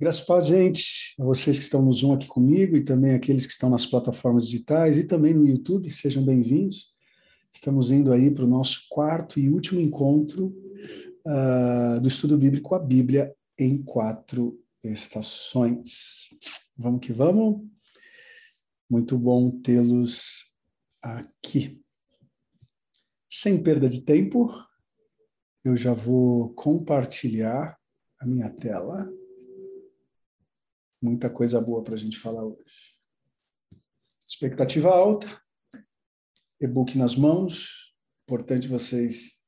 Graças a gente, a vocês que estão no Zoom aqui comigo e também aqueles que estão nas plataformas digitais e também no YouTube, sejam bem-vindos. Estamos indo aí para o nosso quarto e último encontro uh, do estudo bíblico, a Bíblia em quatro estações. Vamos que vamos. Muito bom tê-los aqui. Sem perda de tempo, eu já vou compartilhar a minha tela muita coisa boa para a gente falar hoje. Expectativa alta, e-book nas mãos, importante vocês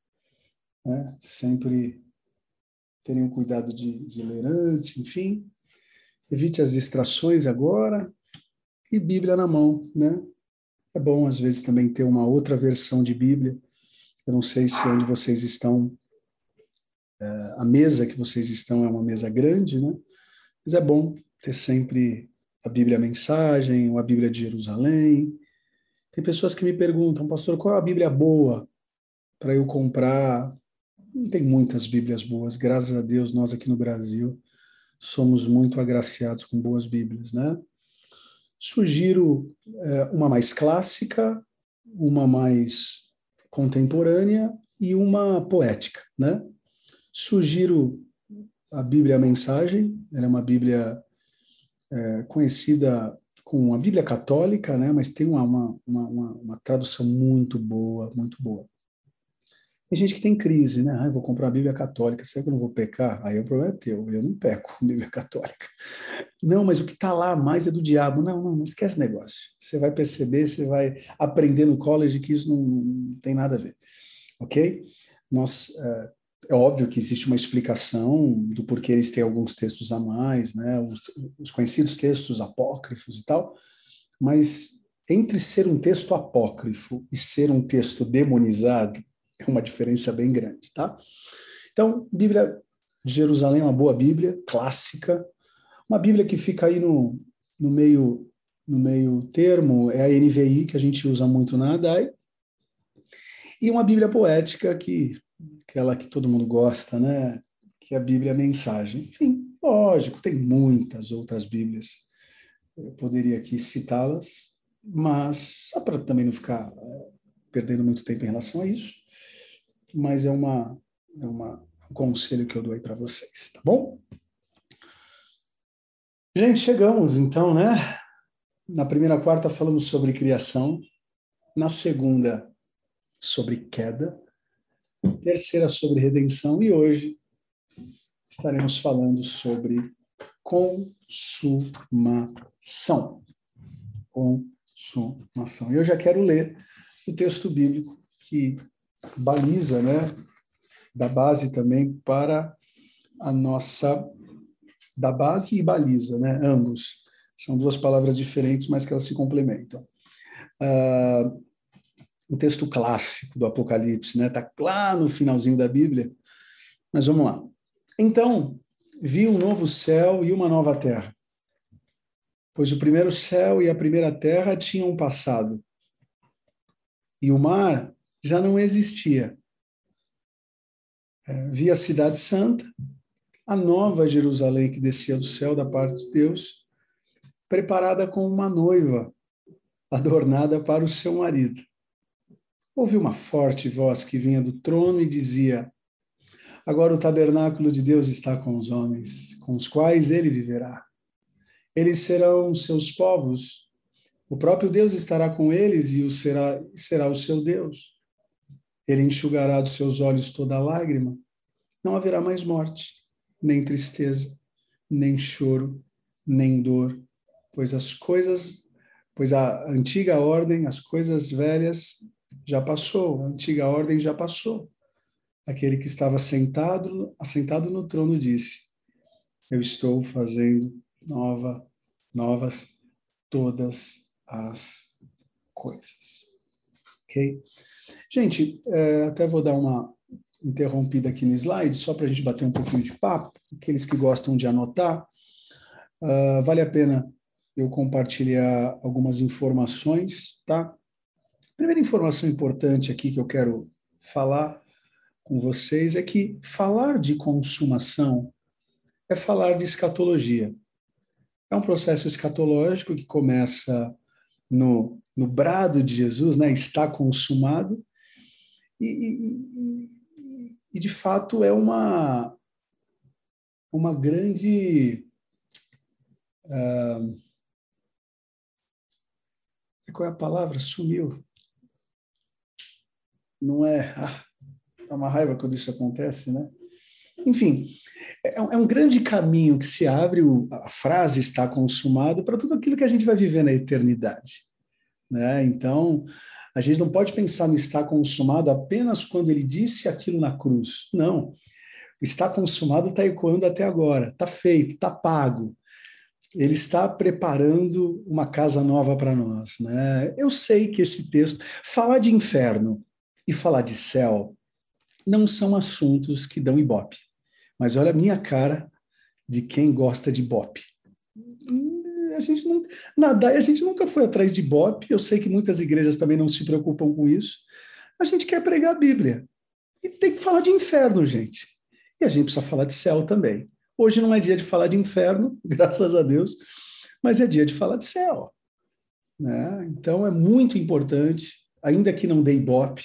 né, sempre terem cuidado de, de ler antes, enfim. Evite as distrações agora e Bíblia na mão, né? É bom, às vezes, também ter uma outra versão de Bíblia. Eu não sei se onde vocês estão, é, a mesa que vocês estão é uma mesa grande, né? Mas é bom ter sempre a Bíblia Mensagem ou a Bíblia de Jerusalém. Tem pessoas que me perguntam, pastor, qual é a Bíblia boa para eu comprar? Não tem muitas Bíblias boas, graças a Deus, nós aqui no Brasil somos muito agraciados com boas Bíblias, né? Sugiro é, uma mais clássica, uma mais contemporânea e uma poética, né? Sugiro a Bíblia Mensagem, ela é uma Bíblia é, conhecida com a Bíblia Católica, né, mas tem uma, uma, uma, uma, tradução muito boa, muito boa. Tem gente que tem crise, né? Ah, eu vou comprar a Bíblia Católica, será que eu não vou pecar? Aí o problema é teu, eu não peco a Bíblia Católica. Não, mas o que está lá mais é do diabo. Não, não, não esquece negócio. Você vai perceber, você vai aprender no college que isso não, não tem nada a ver. Ok? Nós uh, é óbvio que existe uma explicação do porquê eles têm alguns textos a mais, né? Os, os, conhecidos textos apócrifos e tal, mas entre ser um texto apócrifo e ser um texto demonizado é uma diferença bem grande, tá? Então, Bíblia de Jerusalém é uma boa Bíblia, clássica, uma Bíblia que fica aí no, no meio no meio termo, é a NVI que a gente usa muito na ADAI, e uma Bíblia poética que aquela que todo mundo gosta, né? Que é a Bíblia é a mensagem. Enfim, lógico, tem muitas outras Bíblias. Eu poderia aqui citá-las, mas só para também não ficar é, perdendo muito tempo em relação a isso. Mas é uma é uma um conselho que eu dou aí para vocês, tá bom? Gente, chegamos então, né? Na primeira quarta falamos sobre criação, na segunda sobre queda, terceira sobre redenção, e hoje estaremos falando sobre consumação. Consumação. Eu já quero ler o texto bíblico que baliza, né, da base também para a nossa da base e baliza, né, ambos. São duas palavras diferentes, mas que elas se complementam. Uh, um texto clássico do Apocalipse, né? Está lá no finalzinho da Bíblia. Mas vamos lá. Então, vi um novo céu e uma nova terra. Pois o primeiro céu e a primeira terra tinham passado. E o mar já não existia. É, vi a cidade santa, a nova Jerusalém que descia do céu da parte de Deus, preparada como uma noiva, adornada para o seu marido. Ouvi uma forte voz que vinha do trono e dizia: Agora o tabernáculo de Deus está com os homens, com os quais ele viverá. Eles serão seus povos. O próprio Deus estará com eles e o será, será o seu Deus. Ele enxugará dos seus olhos toda lágrima. Não haverá mais morte, nem tristeza, nem choro, nem dor, pois as coisas, pois a antiga ordem, as coisas velhas já passou, a antiga ordem já passou. Aquele que estava sentado, assentado no trono disse: Eu estou fazendo nova, novas todas as coisas. Ok? Gente, é, até vou dar uma interrompida aqui no slide, só para a gente bater um pouquinho de papo. Aqueles que gostam de anotar, uh, vale a pena eu compartilhar algumas informações, tá? Primeira informação importante aqui que eu quero falar com vocês é que falar de consumação é falar de escatologia. É um processo escatológico que começa no, no brado de Jesus, né? está consumado, e, e, e de fato é uma, uma grande. Uh, qual é a palavra? Sumiu. Não é. Ah, dá uma raiva quando isso acontece, né? Enfim, é, é um grande caminho que se abre, a frase está consumado para tudo aquilo que a gente vai viver na eternidade. Né? Então, a gente não pode pensar no está consumado apenas quando ele disse aquilo na cruz. Não. O está consumado está ecoando até agora, está feito, está pago. Ele está preparando uma casa nova para nós. Né? Eu sei que esse texto, falar de inferno e falar de céu, não são assuntos que dão ibope. Mas olha a minha cara de quem gosta de bope. A gente não, na DAI a gente nunca foi atrás de bope. Eu sei que muitas igrejas também não se preocupam com isso. A gente quer pregar a Bíblia. E tem que falar de inferno, gente. E a gente precisa falar de céu também. Hoje não é dia de falar de inferno, graças a Deus, mas é dia de falar de céu. Né? Então é muito importante, ainda que não dê ibope,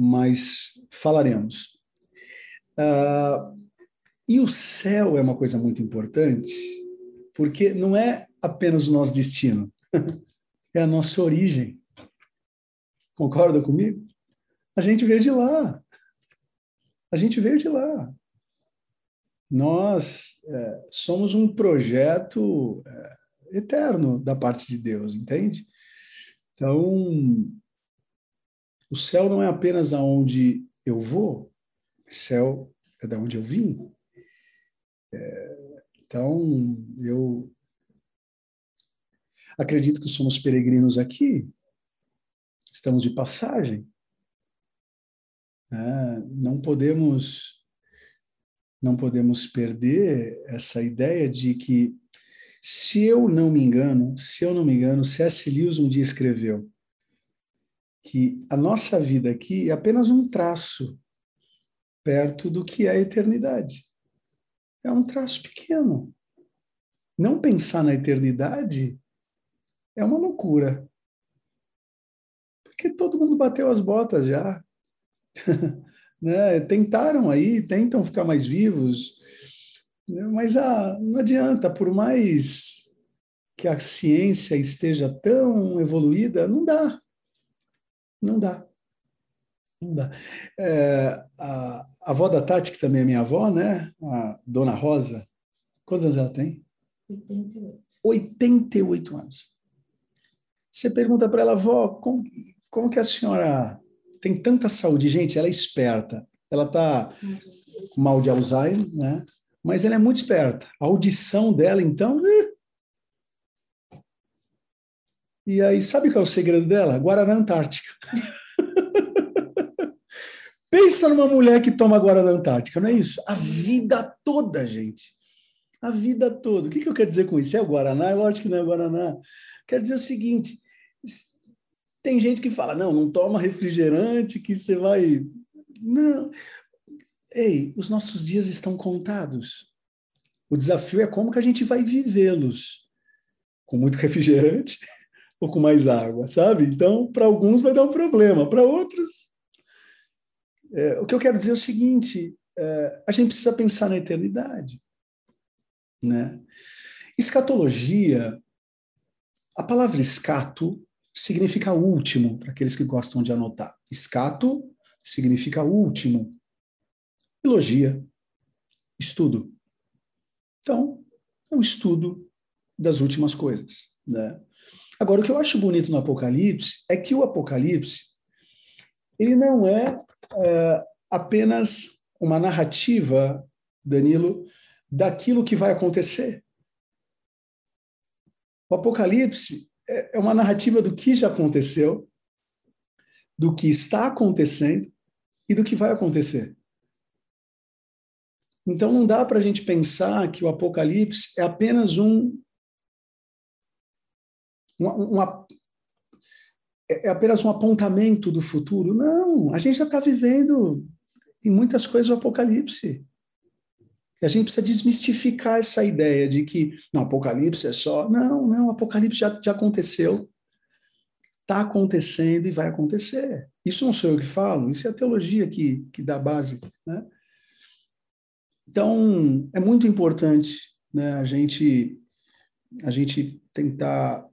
mas falaremos. Uh, e o céu é uma coisa muito importante, porque não é apenas o nosso destino, é a nossa origem. Concorda comigo? A gente veio de lá. A gente veio de lá. Nós é, somos um projeto é, eterno da parte de Deus, entende? Então, o céu não é apenas aonde eu vou, céu é da onde eu vim. É, então, eu acredito que somos peregrinos aqui, estamos de passagem. É, não podemos não podemos perder essa ideia de que se eu não me engano, se eu não me engano, C.S. Lewis um dia escreveu que a nossa vida aqui é apenas um traço perto do que é a eternidade. É um traço pequeno. Não pensar na eternidade é uma loucura. Porque todo mundo bateu as botas já. né? Tentaram aí, tentam ficar mais vivos, mas ah, não adianta, por mais que a ciência esteja tão evoluída, não dá. Não dá. Não dá. É, a, a avó da Tati, que também é minha avó, né? A dona Rosa, quantos anos ela tem? 88. 88 anos. Você pergunta para ela, avó, como, como que a senhora tem tanta saúde? Gente, ela é esperta. Ela está com mal de Alzheimer, né? Mas ela é muito esperta. A audição dela, então. E aí, sabe qual é o segredo dela? Guaraná Antártica. Pensa numa mulher que toma Guaraná Antártica, não é isso? A vida toda, gente. A vida toda. O que, que eu quero dizer com isso? É o Guaraná? É lógico que não é o Guaraná. Quer dizer o seguinte: tem gente que fala, não, não toma refrigerante, que você vai. Não. Ei, os nossos dias estão contados. O desafio é como que a gente vai vivê-los. Com muito refrigerante ou com mais água, sabe? Então, para alguns vai dar um problema, para outros. É, o que eu quero dizer é o seguinte: é, a gente precisa pensar na eternidade. Né? Escatologia, a palavra escato significa último, para aqueles que gostam de anotar. Escato significa último. Elogia, estudo. Então, é o estudo das últimas coisas. Né? Agora, o que eu acho bonito no Apocalipse é que o Apocalipse ele não é, é apenas uma narrativa, Danilo, daquilo que vai acontecer. O Apocalipse é, é uma narrativa do que já aconteceu, do que está acontecendo e do que vai acontecer. Então não dá para a gente pensar que o Apocalipse é apenas um uma, uma, é, é apenas um apontamento do futuro. Não, a gente já está vivendo em muitas coisas o Apocalipse. E a gente precisa desmistificar essa ideia de que no Apocalipse é só. Não, não, o Apocalipse já, já aconteceu. Está acontecendo e vai acontecer. Isso não sou eu que falo, isso é a teologia que, que dá base. Né? Então, é muito importante né, a, gente, a gente tentar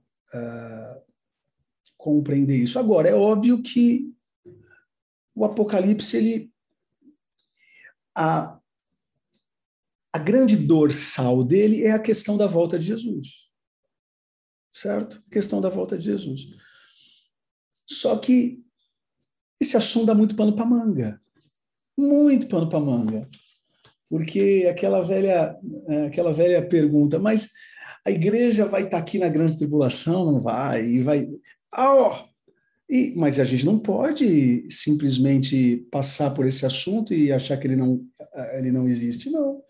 compreender isso. Agora, é óbvio que o Apocalipse, ele. A, a grande dorsal dele é a questão da volta de Jesus. Certo? A questão da volta de Jesus. Só que esse assunto dá muito pano para manga. Muito pano para manga. Porque aquela velha, é, aquela velha pergunta, mas a igreja vai estar tá aqui na grande tribulação? Não vai. E vai. Oh, e, mas a gente não pode simplesmente passar por esse assunto e achar que ele não, ele não existe, não.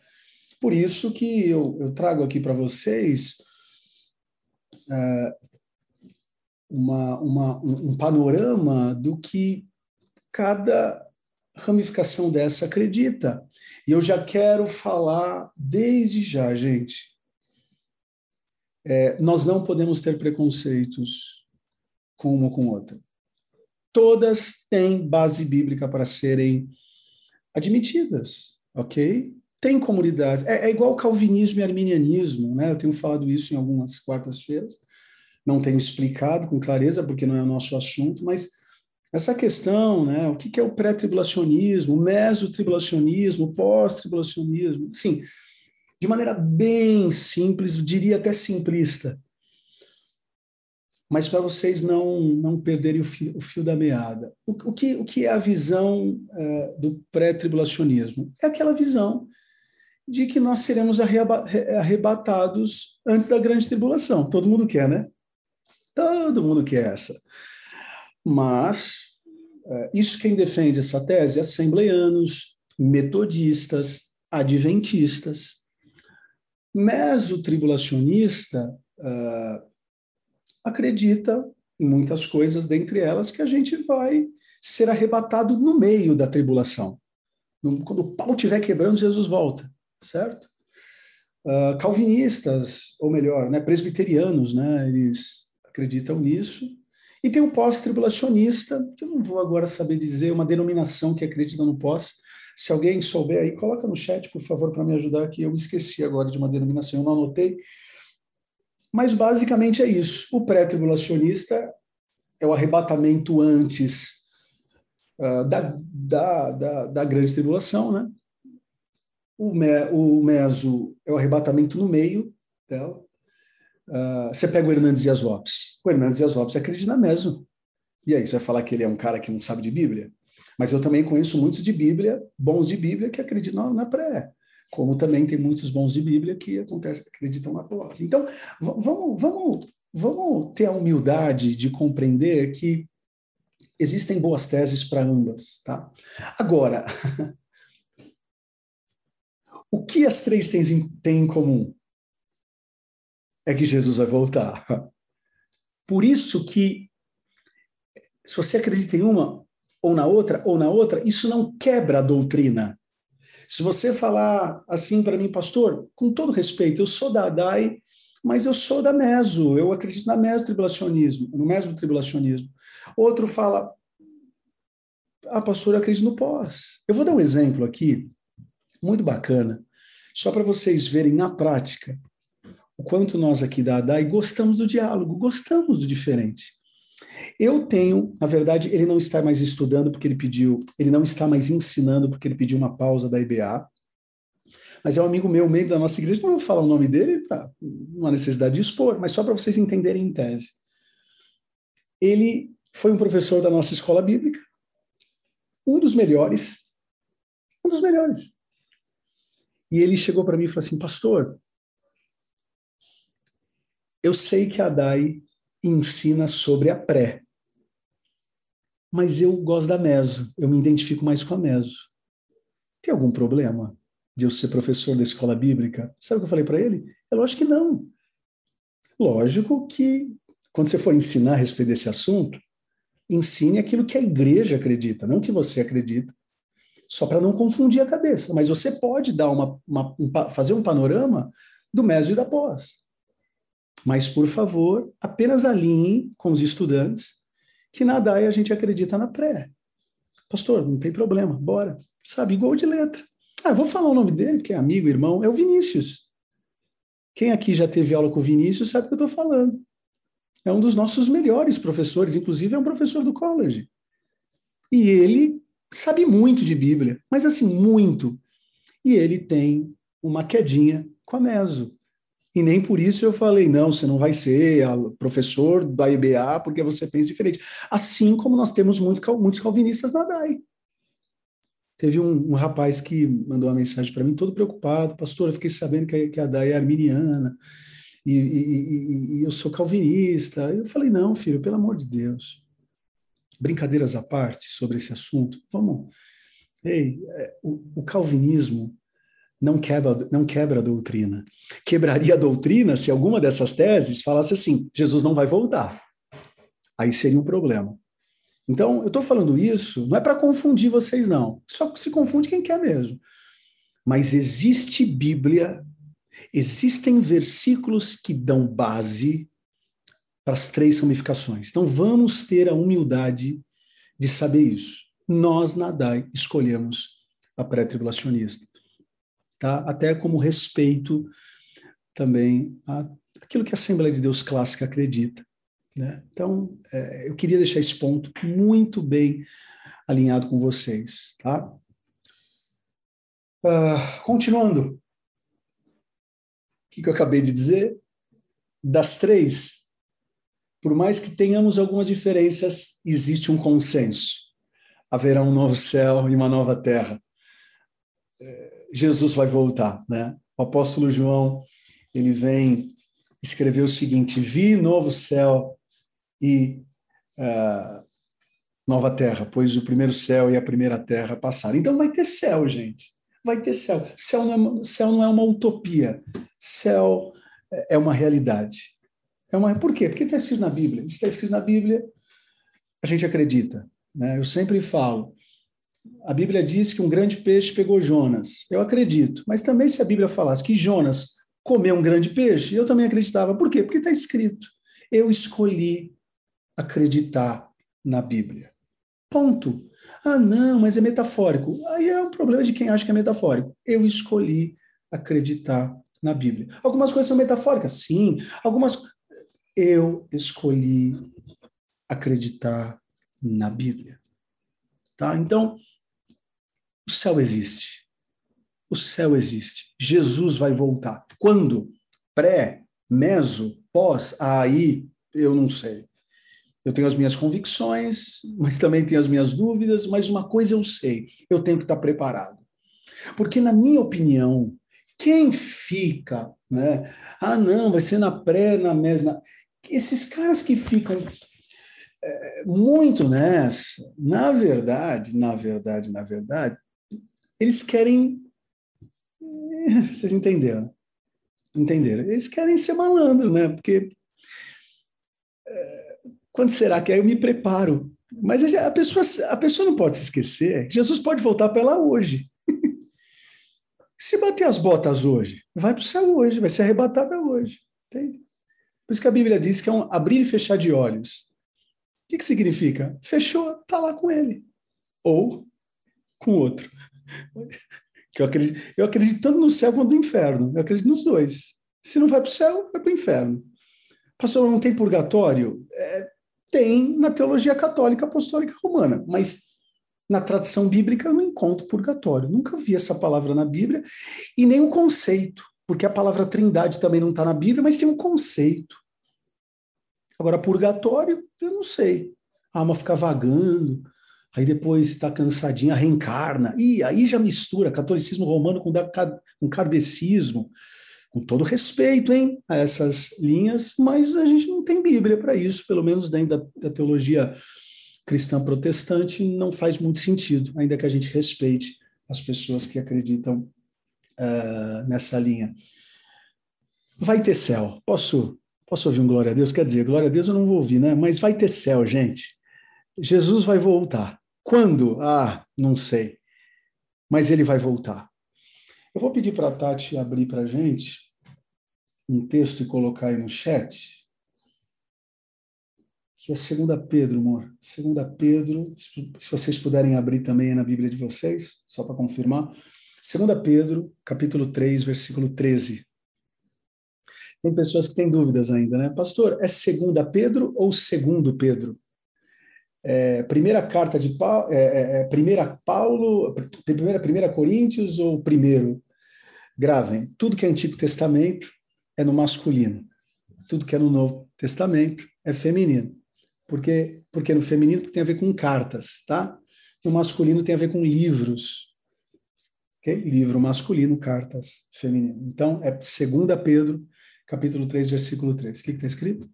Por isso que eu, eu trago aqui para vocês uh, uma, uma, um, um panorama do que cada ramificação dessa acredita. E eu já quero falar desde já, gente. É, nós não podemos ter preconceitos com uma ou com outra todas têm base bíblica para serem admitidas, ok? Tem comunidades. É, é igual calvinismo e arminianismo, né? Eu tenho falado isso em algumas quartas-feiras. Não tenho explicado com clareza, porque não é o nosso assunto, mas essa questão, né? O que é o pré-tribulacionismo, o mesotribulacionismo, o pós-tribulacionismo, sim, de maneira bem simples, diria até simplista mas para vocês não, não perderem o fio, o fio da meada. O, o, que, o que é a visão uh, do pré-tribulacionismo? É aquela visão de que nós seremos arrebatados antes da grande tribulação. Todo mundo quer, né? Todo mundo quer essa. Mas, uh, isso quem defende essa tese? Assembleianos, metodistas, adventistas. Mesotribulacionista. Uh, acredita em muitas coisas, dentre elas, que a gente vai ser arrebatado no meio da tribulação. Quando o pau estiver quebrando, Jesus volta, certo? Uh, calvinistas, ou melhor, né, presbiterianos, né, eles acreditam nisso. E tem o pós-tribulacionista, que eu não vou agora saber dizer, uma denominação que acredita no pós. Se alguém souber aí, coloca no chat, por favor, para me ajudar, que eu esqueci agora de uma denominação, eu não anotei, mas basicamente é isso. O pré-tribulacionista é o arrebatamento antes uh, da, da, da, da, grande tribulação, né? O, me, o meso é o arrebatamento no meio dela. Uh, você pega o Hernandes Dias Lopes. O Hernandes Dias Lopes acredita na meso. E aí, você vai falar que ele é um cara que não sabe de Bíblia? Mas eu também conheço muitos de Bíblia, bons de Bíblia, que acreditam na pré como também tem muitos bons de Bíblia que acontece, acreditam na palavra. Então, vamos, vamos, vamos ter a humildade de compreender que existem boas teses para ambas, tá? Agora, o que as três têm em comum? É que Jesus vai voltar. Por isso que, se você acredita em uma, ou na outra, ou na outra, isso não quebra a doutrina. Se você falar assim para mim, pastor, com todo respeito, eu sou da ADAI, mas eu sou da meso, eu acredito na mesotribulacionismo, no mesotribulacionismo. Outro fala, ah, pastor, eu acredito no pós. Eu vou dar um exemplo aqui, muito bacana, só para vocês verem na prática o quanto nós aqui da ADAI gostamos do diálogo, gostamos do diferente. Eu tenho, na verdade, ele não está mais estudando porque ele pediu, ele não está mais ensinando porque ele pediu uma pausa da IBA. Mas é um amigo meu, membro da nossa igreja, não vou falar o nome dele para uma necessidade de expor, mas só para vocês entenderem em tese. Ele foi um professor da nossa escola bíblica, um dos melhores, um dos melhores. E ele chegou para mim e falou assim: Pastor, eu sei que a Dai ensina sobre a pré. Mas eu gosto da meso, eu me identifico mais com a meso. Tem algum problema de eu ser professor da escola bíblica? Sabe o que eu falei para ele? É lógico que não. Lógico que quando você for ensinar a respeito desse assunto, ensine aquilo que a igreja acredita, não que você acredita. só para não confundir a cabeça. Mas você pode dar uma, uma um, fazer um panorama do meso e da pós. Mas, por favor, apenas alinhe com os estudantes que na DAI a gente acredita na pré. Pastor, não tem problema, bora. Sabe, igual de letra. Ah, vou falar o nome dele, que é amigo, irmão, é o Vinícius. Quem aqui já teve aula com o Vinícius sabe o que eu estou falando. É um dos nossos melhores professores, inclusive é um professor do college. E ele sabe muito de Bíblia, mas assim, muito. E ele tem uma quedinha com a Meso. E nem por isso eu falei, não, você não vai ser professor da IBA porque você pensa diferente. Assim como nós temos muito, muitos calvinistas na DAI. Teve um, um rapaz que mandou uma mensagem para mim, todo preocupado, pastor, eu fiquei sabendo que que a DAI é arminiana e, e, e, e eu sou calvinista. Eu falei, não, filho, pelo amor de Deus. Brincadeiras à parte sobre esse assunto, vamos. Ei, é, o, o calvinismo não quebra, não quebra a doutrina. Quebraria a doutrina se alguma dessas teses falasse assim: Jesus não vai voltar. Aí seria um problema. Então, eu estou falando isso não é para confundir vocês, não. Só se confunde quem quer mesmo. Mas existe Bíblia, existem versículos que dão base para as três ramificações. Então, vamos ter a humildade de saber isso. Nós, na DAI, escolhemos a pré-tribulacionista tá? até como respeito também a aquilo que a Assembleia de Deus clássica acredita. Né? Então, é, eu queria deixar esse ponto muito bem alinhado com vocês. Tá? Uh, continuando, o que, que eu acabei de dizer? Das três, por mais que tenhamos algumas diferenças, existe um consenso. Haverá um novo céu e uma nova terra. É, Jesus vai voltar, né? O apóstolo João, ele vem escrever o seguinte: Vi novo céu e uh, nova terra, pois o primeiro céu e a primeira terra passaram. Então vai ter céu, gente. Vai ter céu. Céu não é, céu não é uma utopia. Céu é uma realidade. É uma, por quê? Porque está escrito na Bíblia. Está escrito na Bíblia, a gente acredita. Né? Eu sempre falo, a Bíblia diz que um grande peixe pegou Jonas. Eu acredito. Mas também se a Bíblia falasse que Jonas comeu um grande peixe, eu também acreditava. Por quê? Porque está escrito. Eu escolhi acreditar na Bíblia. Ponto. Ah, não, mas é metafórico. Aí é um problema de quem acha que é metafórico. Eu escolhi acreditar na Bíblia. Algumas coisas são metafóricas, sim. Algumas. Eu escolhi acreditar na Bíblia. Tá? Então, o céu existe. O céu existe. Jesus vai voltar. Quando? Pré, meso, pós? Aí eu não sei. Eu tenho as minhas convicções, mas também tenho as minhas dúvidas, mas uma coisa eu sei, eu tenho que estar preparado. Porque, na minha opinião, quem fica, né? Ah, não, vai ser na pré, na mes. Esses caras que ficam é, muito nessa, na verdade, na verdade, na verdade, eles querem. Vocês entenderam? Entenderam? Eles querem ser malandro, né? Porque. É, quando será que aí eu me preparo? Mas a pessoa, a pessoa não pode se esquecer. Jesus pode voltar para ela hoje. se bater as botas hoje, vai para o céu hoje, vai ser arrebatada hoje. Entende? Por isso que a Bíblia diz que é um abrir e fechar de olhos. O que, que significa? Fechou, está lá com ele. Ou com outro. Que eu, acredito, eu acredito tanto no céu quanto no inferno. Eu acredito nos dois. Se não vai para o céu, vai para o inferno. Pastor, não tem purgatório? É, tem na teologia católica apostólica romana, mas na tradição bíblica eu não encontro purgatório. Nunca vi essa palavra na Bíblia e nem o conceito, porque a palavra trindade também não está na Bíblia, mas tem um conceito. Agora, purgatório, eu não sei. A alma fica vagando, aí depois está cansadinha, reencarna. E aí já mistura catolicismo romano com, com kardecismo, com todo respeito hein, a essas linhas, mas a gente não tem Bíblia para isso, pelo menos dentro da, da, teologia cristã protestante, não faz muito sentido, ainda que a gente respeite as pessoas que acreditam uh, nessa linha. Vai ter céu. Posso, posso ouvir um glória a Deus? Quer dizer, glória a Deus eu não vou ouvir, né? Mas vai ter céu, gente. Jesus vai voltar. Quando? Ah, não sei. mas ele vai voltar. Eu vou pedir para a Tati abrir para a gente um texto e colocar aí no chat, que é 2 Pedro, amor. 2 Pedro, se vocês puderem abrir também na Bíblia de vocês, só para confirmar. 2 Pedro, capítulo 3, versículo 13. Tem pessoas que têm dúvidas ainda, né? Pastor, é segunda Pedro ou segundo Pedro? É, primeira carta de Paulo, é, é, é, primeira Paulo, primeira, primeira Coríntios ou primeiro? Gravem, tudo que é Antigo Testamento é no masculino, tudo que é no Novo Testamento é feminino. Porque, porque no feminino tem a ver com cartas, tá? No masculino tem a ver com livros. Okay? Livro masculino, cartas feminino. Então, é 2 Pedro, capítulo 3, versículo 3. O que está escrito?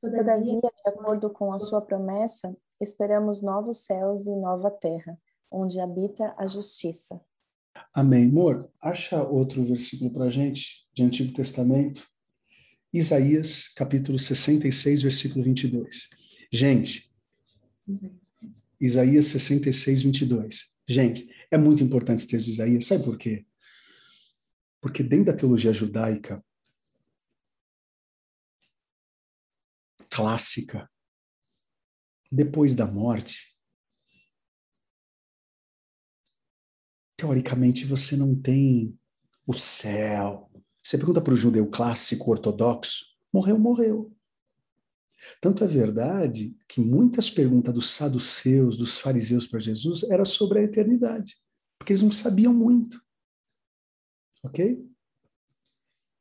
Todavia, de acordo com a sua promessa, esperamos novos céus e nova terra, onde habita a justiça. Amém. Amor, acha outro versículo para a gente, de Antigo Testamento? Isaías, capítulo 66, versículo 22. Gente, Isaías 66, 22. Gente, é muito importante esse texto de Isaías. Sabe por quê? Porque dentro da teologia judaica clássica, depois da morte, teoricamente você não tem o céu. Você pergunta para o judeu clássico ortodoxo, morreu, morreu. Tanto é verdade que muitas perguntas dos saduceus, dos fariseus para Jesus era sobre a eternidade, porque eles não sabiam muito. Ok?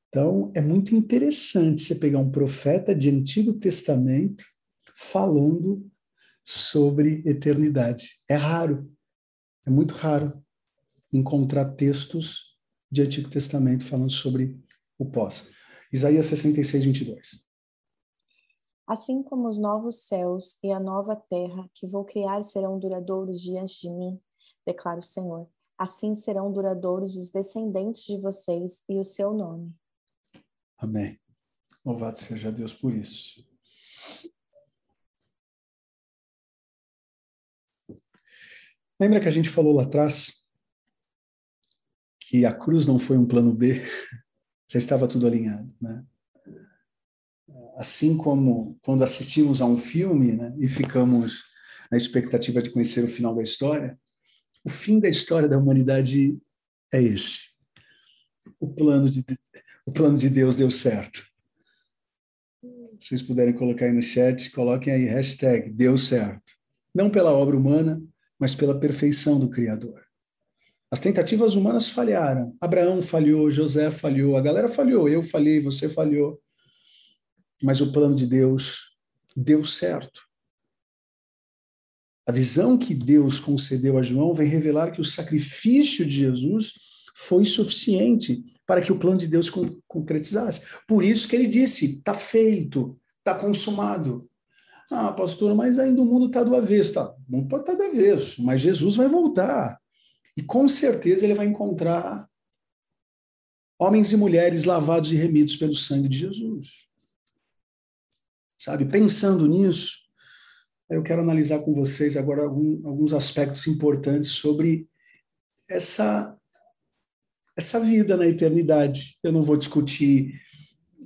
Então, é muito interessante você pegar um profeta de Antigo Testamento falando sobre eternidade. É raro, é muito raro encontrar textos de Antigo Testamento falando sobre o pós. Isaías 66, 22. Assim como os novos céus e a nova terra que vou criar serão duradouros diante de mim, declara o Senhor, assim serão duradouros os descendentes de vocês e o seu nome. Amém. Louvado seja Deus por isso. Lembra que a gente falou lá atrás que a cruz não foi um plano B? Já estava tudo alinhado, né? Assim como quando assistimos a um filme né, e ficamos na expectativa de conhecer o final da história, o fim da história da humanidade é esse. O plano de, o plano de Deus deu certo. Se vocês puderem colocar aí no chat, coloquem aí hashtag deu certo. Não pela obra humana, mas pela perfeição do Criador. As tentativas humanas falharam. Abraão falhou, José falhou, a galera falhou, eu falhei, você falhou. Mas o plano de Deus deu certo. A visão que Deus concedeu a João vem revelar que o sacrifício de Jesus foi suficiente para que o plano de Deus concretizasse. Por isso que ele disse: está feito, está consumado. Ah, pastor, mas ainda o mundo está do avesso. Tá, o mundo pode estar tá do avesso, mas Jesus vai voltar. E com certeza ele vai encontrar homens e mulheres lavados e remidos pelo sangue de Jesus. Sabe, pensando nisso, eu quero analisar com vocês agora algum, alguns aspectos importantes sobre essa essa vida na eternidade. Eu não vou discutir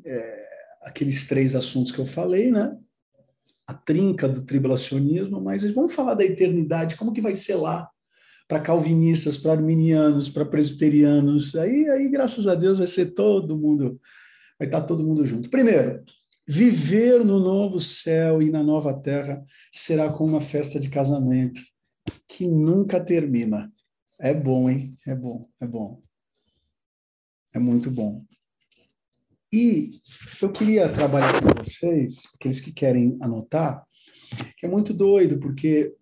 é, aqueles três assuntos que eu falei, né? A trinca do tribulacionismo, mas vamos falar da eternidade, como que vai ser lá para calvinistas, para arminianos, para presbiterianos. Aí, aí, graças a Deus, vai ser todo mundo, vai estar todo mundo junto. Primeiro, viver no novo céu e na nova terra será como uma festa de casamento que nunca termina. É bom, hein? É bom, é bom. É muito bom. E eu queria trabalhar com vocês, aqueles que querem anotar, que é muito doido, porque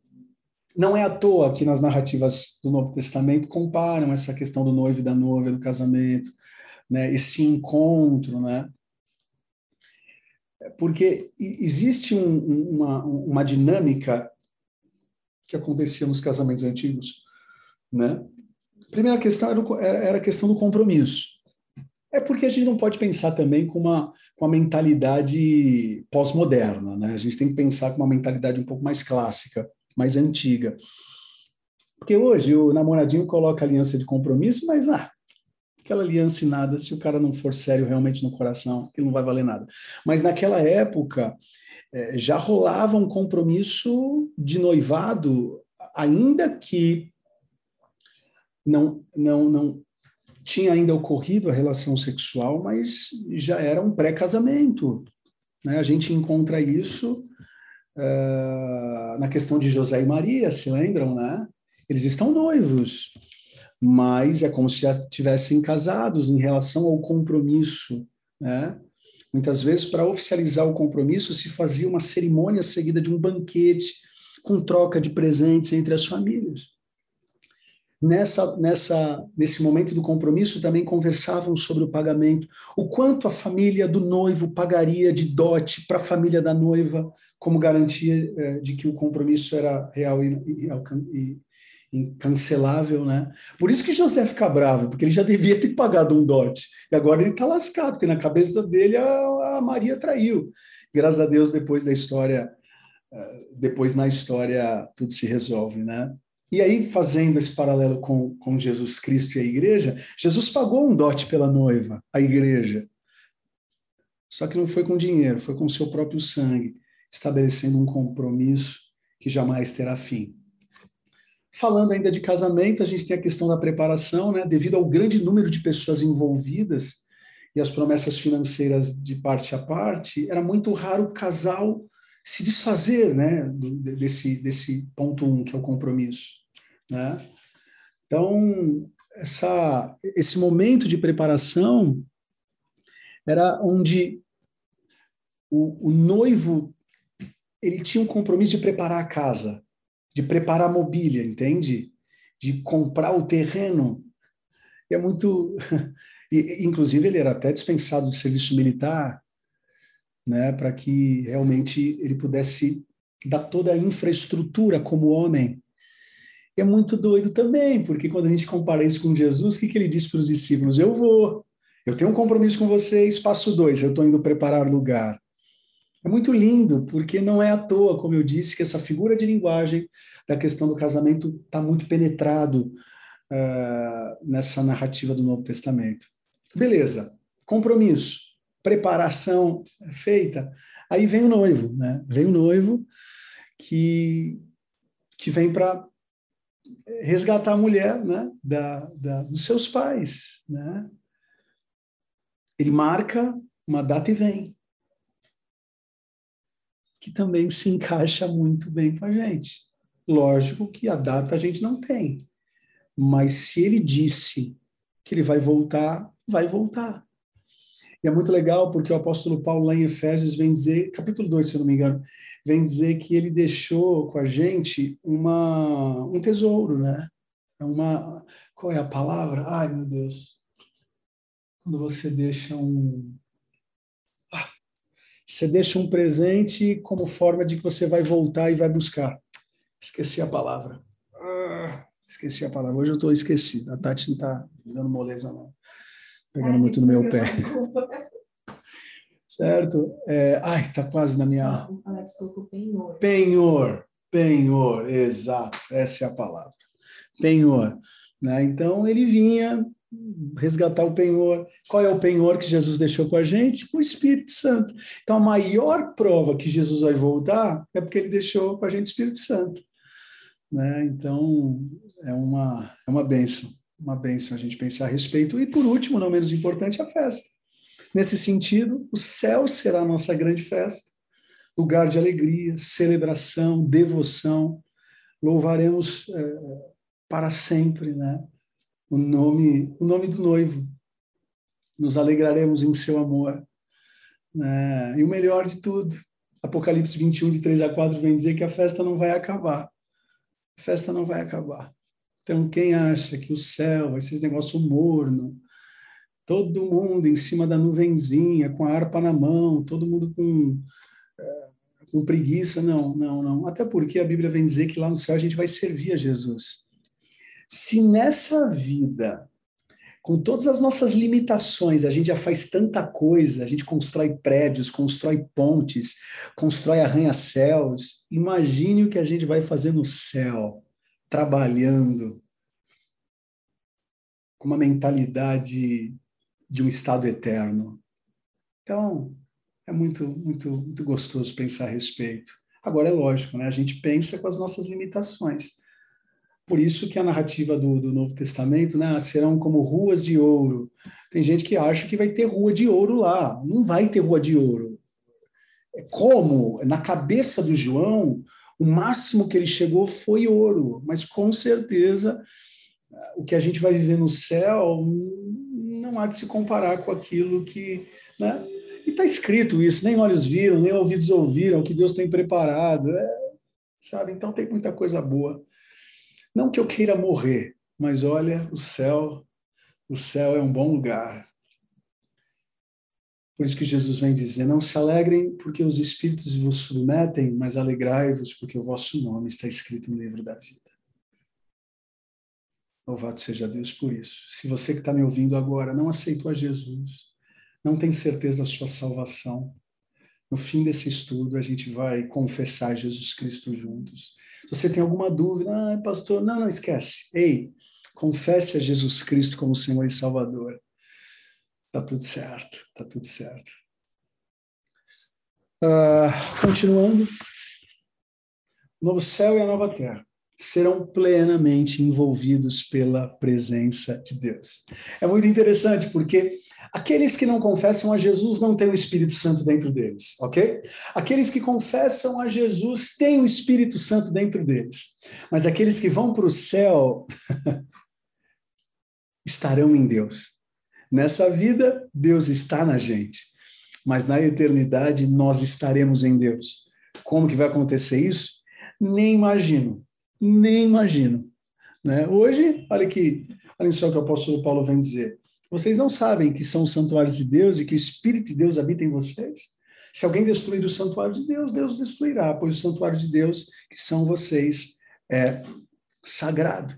não é à toa que nas narrativas do Novo Testamento comparam essa questão do noivo e da noiva, do casamento, né, esse encontro, né? Porque existe um, uma, uma dinâmica que acontecia nos casamentos antigos, né? Primeira questão era, era a questão do compromisso. É porque a gente não pode pensar também com uma, com uma mentalidade pós-moderna, né? A gente tem que pensar com uma mentalidade um pouco mais clássica, mais antiga. Porque hoje o namoradinho coloca aliança de compromisso, mas ah, aquela aliança e nada, se o cara não for sério realmente no coração, ele não vai valer nada. Mas naquela época é, já rolava um compromisso de noivado, ainda que não, não, não tinha ainda ocorrido a relação sexual, mas já era um pré-casamento. Né? A gente encontra isso uh, na questão de José e Maria, se lembram, né? Eles estão noivos, mas é como se já estivessem casados em relação ao compromisso, né? Muitas vezes, para oficializar o compromisso, se fazia uma cerimônia seguida de um banquete com troca de presentes entre as famílias. Nessa, nessa, nesse momento do compromisso, também conversavam sobre o pagamento, o quanto a família do noivo pagaria de dote para a família da noiva, como garantia eh, de que o compromisso era real e, e, e incancelável, né? Por isso que José fica bravo, porque ele já devia ter pagado um dote. E agora ele está lascado, porque na cabeça dele a, a, Maria traiu. Graças a Deus, depois da história, eh, depois na história tudo se resolve, né? E aí, fazendo esse paralelo com, com Jesus Cristo e a igreja, Jesus pagou um dote pela noiva, a igreja. Só que não foi com dinheiro, foi com seu próprio sangue, estabelecendo um compromisso que jamais terá fim. Falando ainda de casamento, a gente tem a questão da preparação, né? Devido ao grande número de pessoas envolvidas e as promessas financeiras de parte a parte, era muito raro o casal se desfazer, né? Desse, desse ponto um, que é o compromisso, né? Então, essa, esse momento de preparação era onde o, o noivo ele tinha um compromisso de preparar a casa, de preparar a mobília, entende? De comprar o terreno. E é muito. Inclusive, ele era até dispensado de serviço militar, né, para que realmente ele pudesse dar toda a infraestrutura como homem. É muito doido também, porque quando a gente compara isso com Jesus, o que, que ele disse para os discípulos? Eu vou, eu tenho um compromisso com vocês, passo dois, eu estou indo preparar lugar. É muito lindo, porque não é à toa, como eu disse, que essa figura de linguagem da questão do casamento está muito penetrado uh, nessa narrativa do Novo Testamento. Beleza, compromisso, preparação feita, aí vem o noivo, né? Vem o noivo que, que vem para resgatar a mulher né? da, da, dos seus pais, né? Ele marca uma data e vem que também se encaixa muito bem com a gente. Lógico que a data a gente não tem, mas se ele disse que ele vai voltar, vai voltar. E é muito legal porque o apóstolo Paulo lá em Efésios vem dizer, capítulo 2, se eu não me engano, vem dizer que ele deixou com a gente uma, um tesouro, né? É uma, qual é a palavra? Ai, meu Deus. Quando você deixa um, você deixa um presente como forma de que você vai voltar e vai buscar. Esqueci a palavra. Ah, esqueci a palavra. Hoje eu estou esquecido. A Tati não está dando moleza, não. Pegando ai, muito no meu pé. certo? É, ai, está quase na minha. Alex colocou penhor. Penhor. Penhor, exato. Essa é a palavra. Penhor. Né? Então, ele vinha resgatar o penhor. Qual é o penhor que Jesus deixou com a gente? O Espírito Santo. Então, a maior prova que Jesus vai voltar é porque ele deixou com a gente o Espírito Santo. Né? Então, é uma, é uma benção, uma benção a gente pensar a respeito. E, por último, não menos importante, a festa. Nesse sentido, o céu será a nossa grande festa, lugar de alegria, celebração, devoção. Louvaremos é, para sempre, né? o nome, o nome do noivo. Nos alegraremos em seu amor. Né? E o melhor de tudo, Apocalipse 21, de 3 a 4, vem dizer que a festa não vai acabar. A festa não vai acabar. Então, quem acha que o céu vai ser esse negócio morno, todo mundo em cima da nuvenzinha, com a harpa na mão, todo mundo com, é, com preguiça, não, não, não. Até porque a Bíblia vem dizer que lá no céu a gente vai servir a Jesus. Se nessa vida, com todas as nossas limitações, a gente já faz tanta coisa, a gente constrói prédios, constrói pontes, constrói arranha-céus, imagine o que a gente vai fazer no céu. Trabalhando com uma mentalidade de um estado eterno. Então, é muito, muito, muito gostoso pensar a respeito. Agora, é lógico, né? a gente pensa com as nossas limitações. Por isso que a narrativa do, do Novo Testamento né, serão como ruas de ouro. Tem gente que acha que vai ter rua de ouro lá. Não vai ter rua de ouro. É como, na cabeça do João, o máximo que ele chegou foi ouro, mas com certeza o que a gente vai viver no céu não há de se comparar com aquilo que. Né? E está escrito isso, nem olhos viram, nem ouvidos ouviram, o que Deus tem preparado. É, sabe? Então tem muita coisa boa. Não que eu queira morrer, mas olha, o céu, o céu é um bom lugar. Por isso que Jesus vem dizer: Não se alegrem porque os espíritos vos submetem, mas alegrai-vos porque o vosso nome está escrito no livro da vida. Louvado seja Deus por isso. Se você que está me ouvindo agora não aceitou a Jesus, não tem certeza da sua salvação, no fim desse estudo a gente vai confessar Jesus Cristo juntos. Se você tem alguma dúvida, ah, pastor, não, não esquece. Ei, confesse a Jesus Cristo como Senhor e Salvador. Tá tudo certo, tá tudo certo. Uh, continuando, o novo céu e a nova terra serão plenamente envolvidos pela presença de Deus. É muito interessante porque aqueles que não confessam a Jesus não têm o Espírito Santo dentro deles, ok? Aqueles que confessam a Jesus têm o Espírito Santo dentro deles. Mas aqueles que vão para o céu estarão em Deus. Nessa vida, Deus está na gente. Mas na eternidade, nós estaremos em Deus. Como que vai acontecer isso? Nem imagino nem imagino. Né? Hoje, olha que, olha só o que o apóstolo Paulo vem dizer. Vocês não sabem que são os santuários de Deus e que o Espírito de Deus habita em vocês? Se alguém destruir o santuário de Deus, Deus destruirá, pois o santuário de Deus, que são vocês, é sagrado.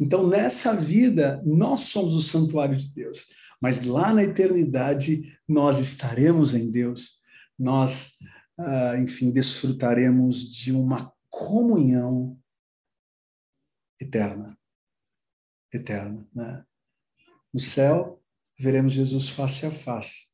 Então, nessa vida, nós somos o santuário de Deus, mas lá na eternidade, nós estaremos em Deus, nós, ah, enfim, desfrutaremos de uma comunhão eterna. Eterna. Né? No céu, veremos Jesus face a face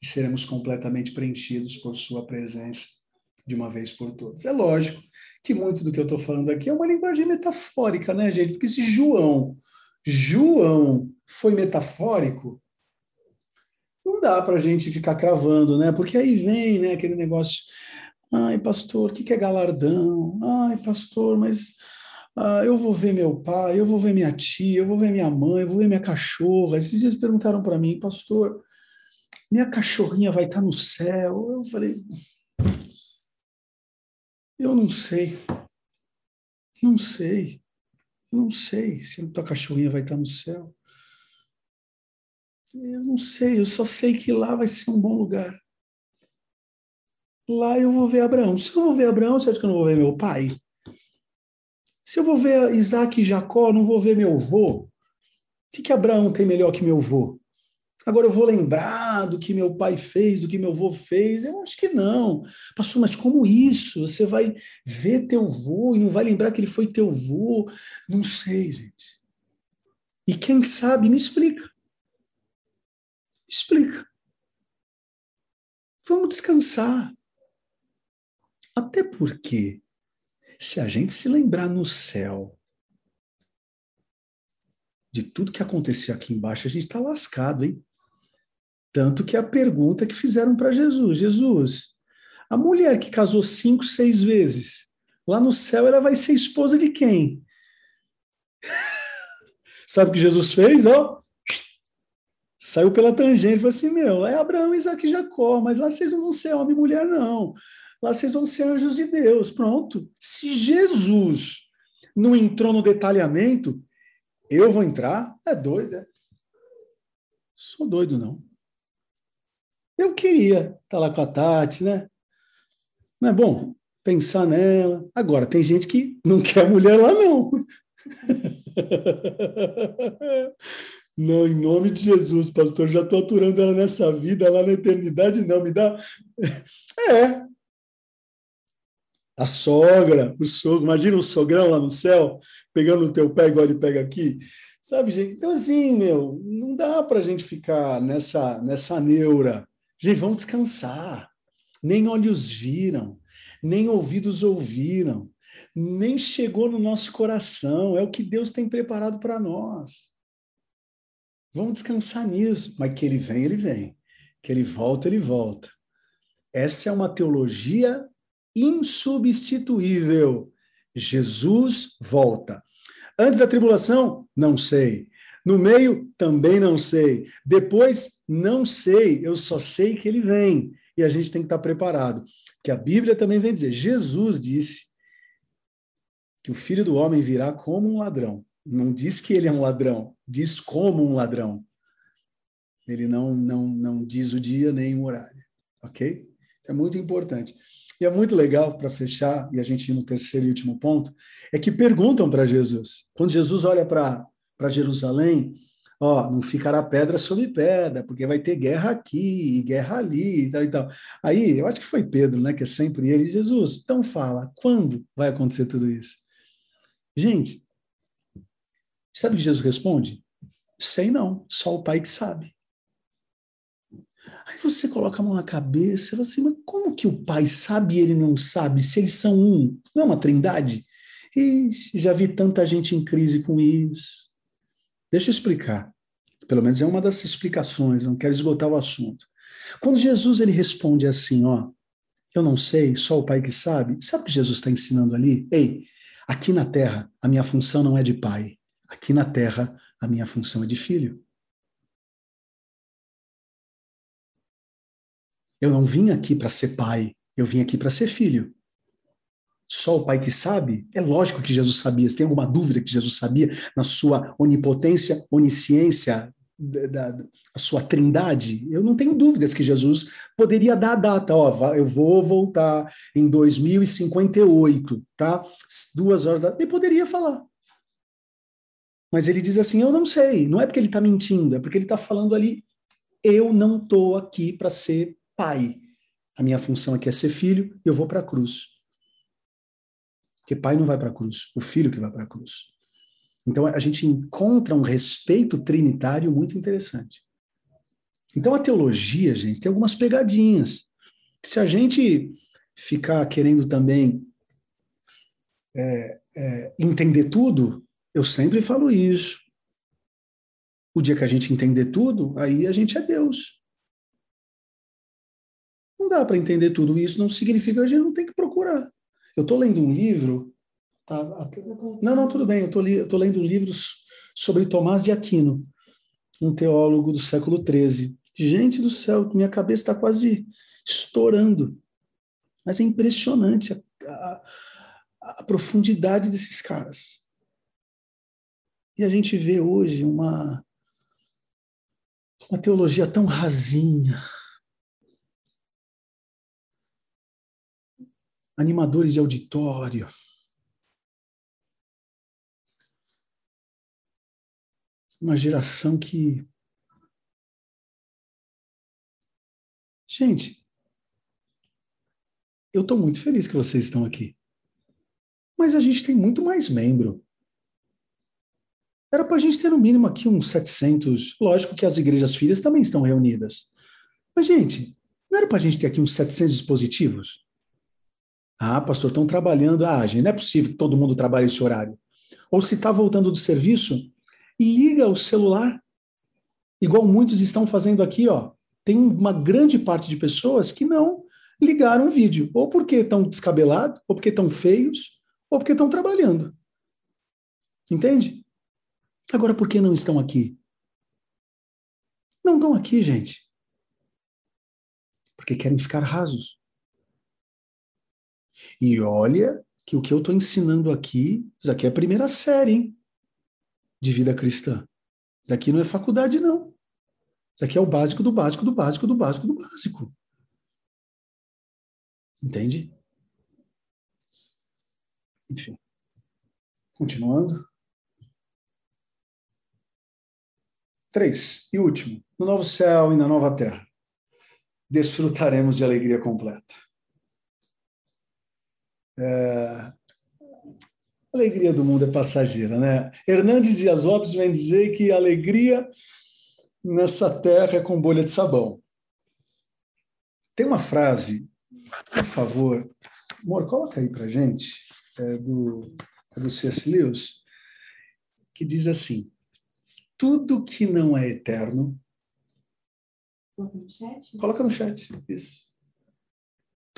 e seremos completamente preenchidos por Sua presença de uma vez por todas. É lógico que muito do que eu estou falando aqui é uma linguagem metafórica, né, gente? Porque se João, João foi metafórico, não dá para a gente ficar cravando, né? Porque aí vem, né, aquele negócio. Ai, pastor, o que, que é galardão? Ai, pastor, mas ah, eu vou ver meu pai, eu vou ver minha tia, eu vou ver minha mãe, eu vou ver minha cachorra. Esses dias perguntaram para mim, pastor, minha cachorrinha vai estar tá no céu? Eu falei, eu não sei. Não sei. Não sei se a tua cachorrinha vai estar tá no céu. Eu não sei, eu só sei que lá vai ser um bom lugar. Lá eu vou ver Abraão. Se eu vou ver Abraão, você acha que eu não vou ver meu pai? Se eu vou ver Isaac e Jacó, não vou ver meu avô. O que, que Abraão tem melhor que meu avô? Agora eu vou lembrar do que meu pai fez, do que meu avô fez? Eu acho que não. Pastor, mas como isso? Você vai ver teu avô e não vai lembrar que ele foi teu avô? Não sei, gente. E quem sabe, me explica. Explica. Vamos descansar. Até porque se a gente se lembrar no céu de tudo que aconteceu aqui embaixo, a gente está lascado, hein? Tanto que a pergunta que fizeram para Jesus: Jesus, a mulher que casou cinco, seis vezes, lá no céu ela vai ser esposa de quem? Sabe o que Jesus fez? Ó, saiu pela tangente falou assim: Meu, é Abraão, Isaac e Jacó, mas lá vocês não vão ser homem e mulher, não. Lá vocês vão ser anjos de Deus. Pronto. Se Jesus não entrou no detalhamento, eu vou entrar? É doido, é? Sou doido, não. Eu queria estar lá com a Tati, né? Não é bom pensar nela. Agora, tem gente que não quer mulher lá, não. Não, em nome de Jesus, pastor, já estou aturando ela nessa vida, lá na eternidade, não, me dá. É, a sogra, o sogro, imagina o sogrão lá no céu, pegando o teu pé igual ele pega aqui. Sabe, gente? Então, assim, meu, não dá para a gente ficar nessa, nessa neura. Gente, vamos descansar. Nem olhos viram, nem ouvidos ouviram, nem chegou no nosso coração. É o que Deus tem preparado para nós. Vamos descansar nisso. Mas que ele vem, ele vem. Que ele volta, ele volta. Essa é uma teologia insubstituível. Jesus volta. Antes da tribulação, não sei. No meio, também não sei. Depois, não sei. Eu só sei que ele vem. E a gente tem que estar preparado. Que a Bíblia também vem dizer: Jesus disse que o filho do homem virá como um ladrão. Não diz que ele é um ladrão, diz como um ladrão. Ele não, não, não diz o dia nem o horário. Ok? É muito importante. E é muito legal, para fechar, e a gente ir no terceiro e último ponto, é que perguntam para Jesus. Quando Jesus olha para Jerusalém, ó, não ficará pedra sobre pedra, porque vai ter guerra aqui, guerra ali e tal e tal. Aí, eu acho que foi Pedro, né, que é sempre ele, Jesus, então fala, quando vai acontecer tudo isso? Gente, sabe o que Jesus responde? Sei não, só o Pai que sabe. Aí você coloca a mão na cabeça e fala assim, mas como que o pai sabe e ele não sabe? Se eles são um, não é uma trindade? E já vi tanta gente em crise com isso. Deixa eu explicar. Pelo menos é uma das explicações, não quero esgotar o assunto. Quando Jesus ele responde assim, ó, eu não sei, só o Pai que sabe. Sabe o que Jesus está ensinando ali? Ei, aqui na terra a minha função não é de pai. Aqui na terra a minha função é de filho. Eu não vim aqui para ser pai, eu vim aqui para ser filho. Só o pai que sabe? É lógico que Jesus sabia. Se tem alguma dúvida que Jesus sabia na sua onipotência, onisciência, da, da, sua trindade, eu não tenho dúvidas que Jesus poderia dar a data, ó, eu vou voltar em 2058, tá? Duas horas da... Ele poderia falar. Mas ele diz assim, eu não sei. Não é porque ele está mentindo, é porque ele está falando ali, eu não estou aqui para ser pai. A minha função aqui é ser filho, eu vou para a cruz. Porque pai não vai para a cruz, o filho que vai para a cruz. Então a gente encontra um respeito trinitário muito interessante. Então a teologia, gente, tem algumas pegadinhas. Se a gente ficar querendo também é, é, entender tudo, eu sempre falo isso. O dia que a gente entender tudo, aí a gente é Deus. Não dá para entender tudo isso, não significa que a gente não tem que procurar. Eu estou lendo um livro. Tá, não, não, tudo bem. Eu estou lendo um livro sobre Tomás de Aquino, um teólogo do século XIII. Gente do céu, minha cabeça está quase estourando. Mas é impressionante a, a, a profundidade desses caras. E a gente vê hoje uma, uma teologia tão rasinha, animadores de auditório. Uma geração que. Gente, eu estou muito feliz que vocês estão aqui. Mas a gente tem muito mais membro. Era para a gente ter no mínimo aqui uns 700. Lógico que as igrejas filhas também estão reunidas. Mas, gente, não era para a gente ter aqui uns 700 dispositivos? Ah, pastor, estão trabalhando. Ah, gente, não é possível que todo mundo trabalhe esse horário. Ou se está voltando do serviço, liga o celular. Igual muitos estão fazendo aqui, ó. Tem uma grande parte de pessoas que não ligaram o vídeo, ou porque estão descabelados, ou porque estão feios, ou porque estão trabalhando. Entende? Agora, por que não estão aqui? Não estão aqui, gente. Porque querem ficar rasos. E olha que o que eu estou ensinando aqui, isso aqui é a primeira série, hein? De vida cristã. Isso aqui não é faculdade, não. Isso aqui é o básico do básico do básico do básico do básico. Entende? Enfim. Continuando. Três. E último. No novo céu e na nova terra. Desfrutaremos de alegria completa. É, a alegria do mundo é passageira, né? Hernandes Dias Lopes vem dizer que a alegria nessa terra é com bolha de sabão. Tem uma frase, por favor, amor, coloca aí para gente, é do, é do C.S. Lewis, que diz assim: tudo que não é eterno. Coloca no chat? Coloca no chat, isso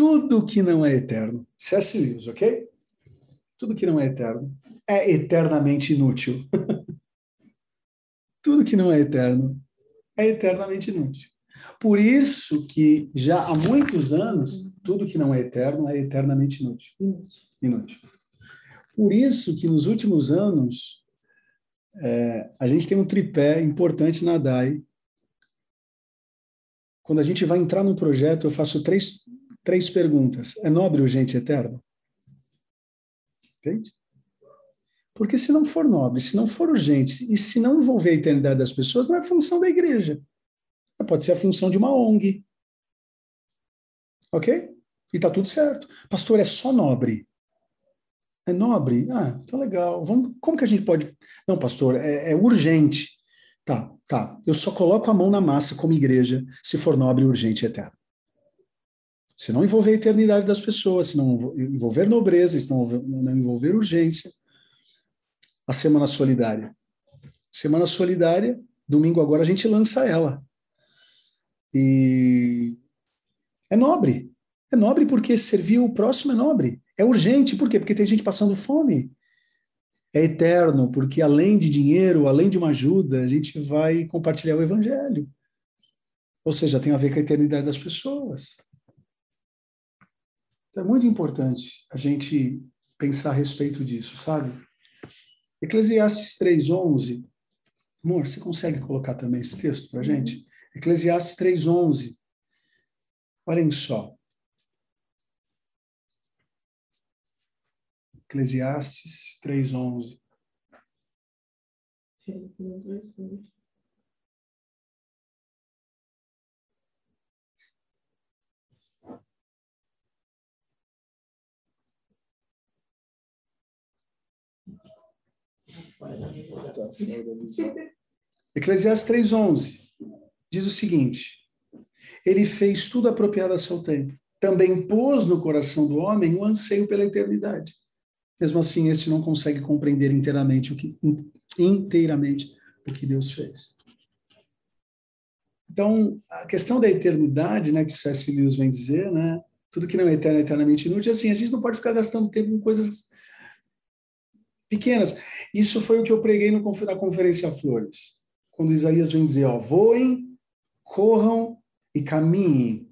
tudo que não é eterno, C.S. Lewis, ok? Tudo que não é eterno é eternamente inútil. tudo que não é eterno é eternamente inútil. Por isso que já há muitos anos, tudo que não é eterno é eternamente inútil. Inútil. Por isso que nos últimos anos é, a gente tem um tripé importante na DAI. Quando a gente vai entrar num projeto, eu faço três Três perguntas. É nobre, urgente e eterno? Entende? Porque se não for nobre, se não for urgente e se não envolver a eternidade das pessoas, não é função da igreja. Pode ser a função de uma ONG. Ok? E tá tudo certo. Pastor, é só nobre. É nobre? Ah, tá legal. Vamos, como que a gente pode. Não, pastor, é, é urgente. Tá, tá. Eu só coloco a mão na massa como igreja se for nobre, urgente e eterno se não envolver a eternidade das pessoas, se não envolver nobreza, se não envolver urgência, a Semana Solidária. Semana Solidária, domingo agora a gente lança ela. E é nobre. É nobre porque servir o próximo é nobre. É urgente, por quê? Porque tem gente passando fome. É eterno, porque além de dinheiro, além de uma ajuda, a gente vai compartilhar o evangelho. Ou seja, tem a ver com a eternidade das pessoas. Então é muito importante a gente pensar a respeito disso, sabe? Eclesiastes 3:11. Amor, você consegue colocar também esse texto para gente? Eclesiastes 3:11. Olhem só. Eclesiastes 3:11. Tá Eclesiastes 3,11 diz o seguinte: Ele fez tudo apropriado a seu tempo. Também pôs no coração do homem o anseio pela eternidade. Mesmo assim, este não consegue compreender inteiramente o que, inteiramente o que Deus fez. Então, a questão da eternidade, né, que C.S. Lewis vem dizer, né, tudo que não é eterno é eternamente inútil, assim, a gente não pode ficar gastando tempo com coisas pequenas. Isso foi o que eu preguei no, na Conferência Flores, quando Isaías vem dizer, ó, voem, corram e caminhem.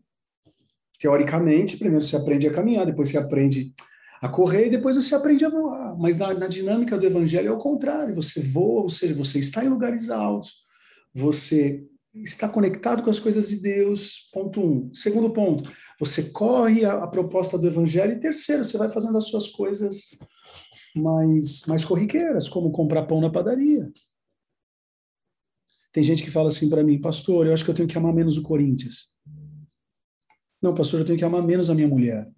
Teoricamente, primeiro você aprende a caminhar, depois você aprende a correr e depois você aprende a voar. Mas na, na dinâmica do evangelho é o contrário, você voa, ou seja, você está em lugares altos, você está conectado com as coisas de Deus, ponto um. Segundo ponto, você corre a, a proposta do evangelho. E terceiro, você vai fazendo as suas coisas mais, mais corriqueiras, como comprar pão na padaria. Tem gente que fala assim para mim, pastor, eu acho que eu tenho que amar menos o Corinthians. Não, pastor, eu tenho que amar menos a minha mulher.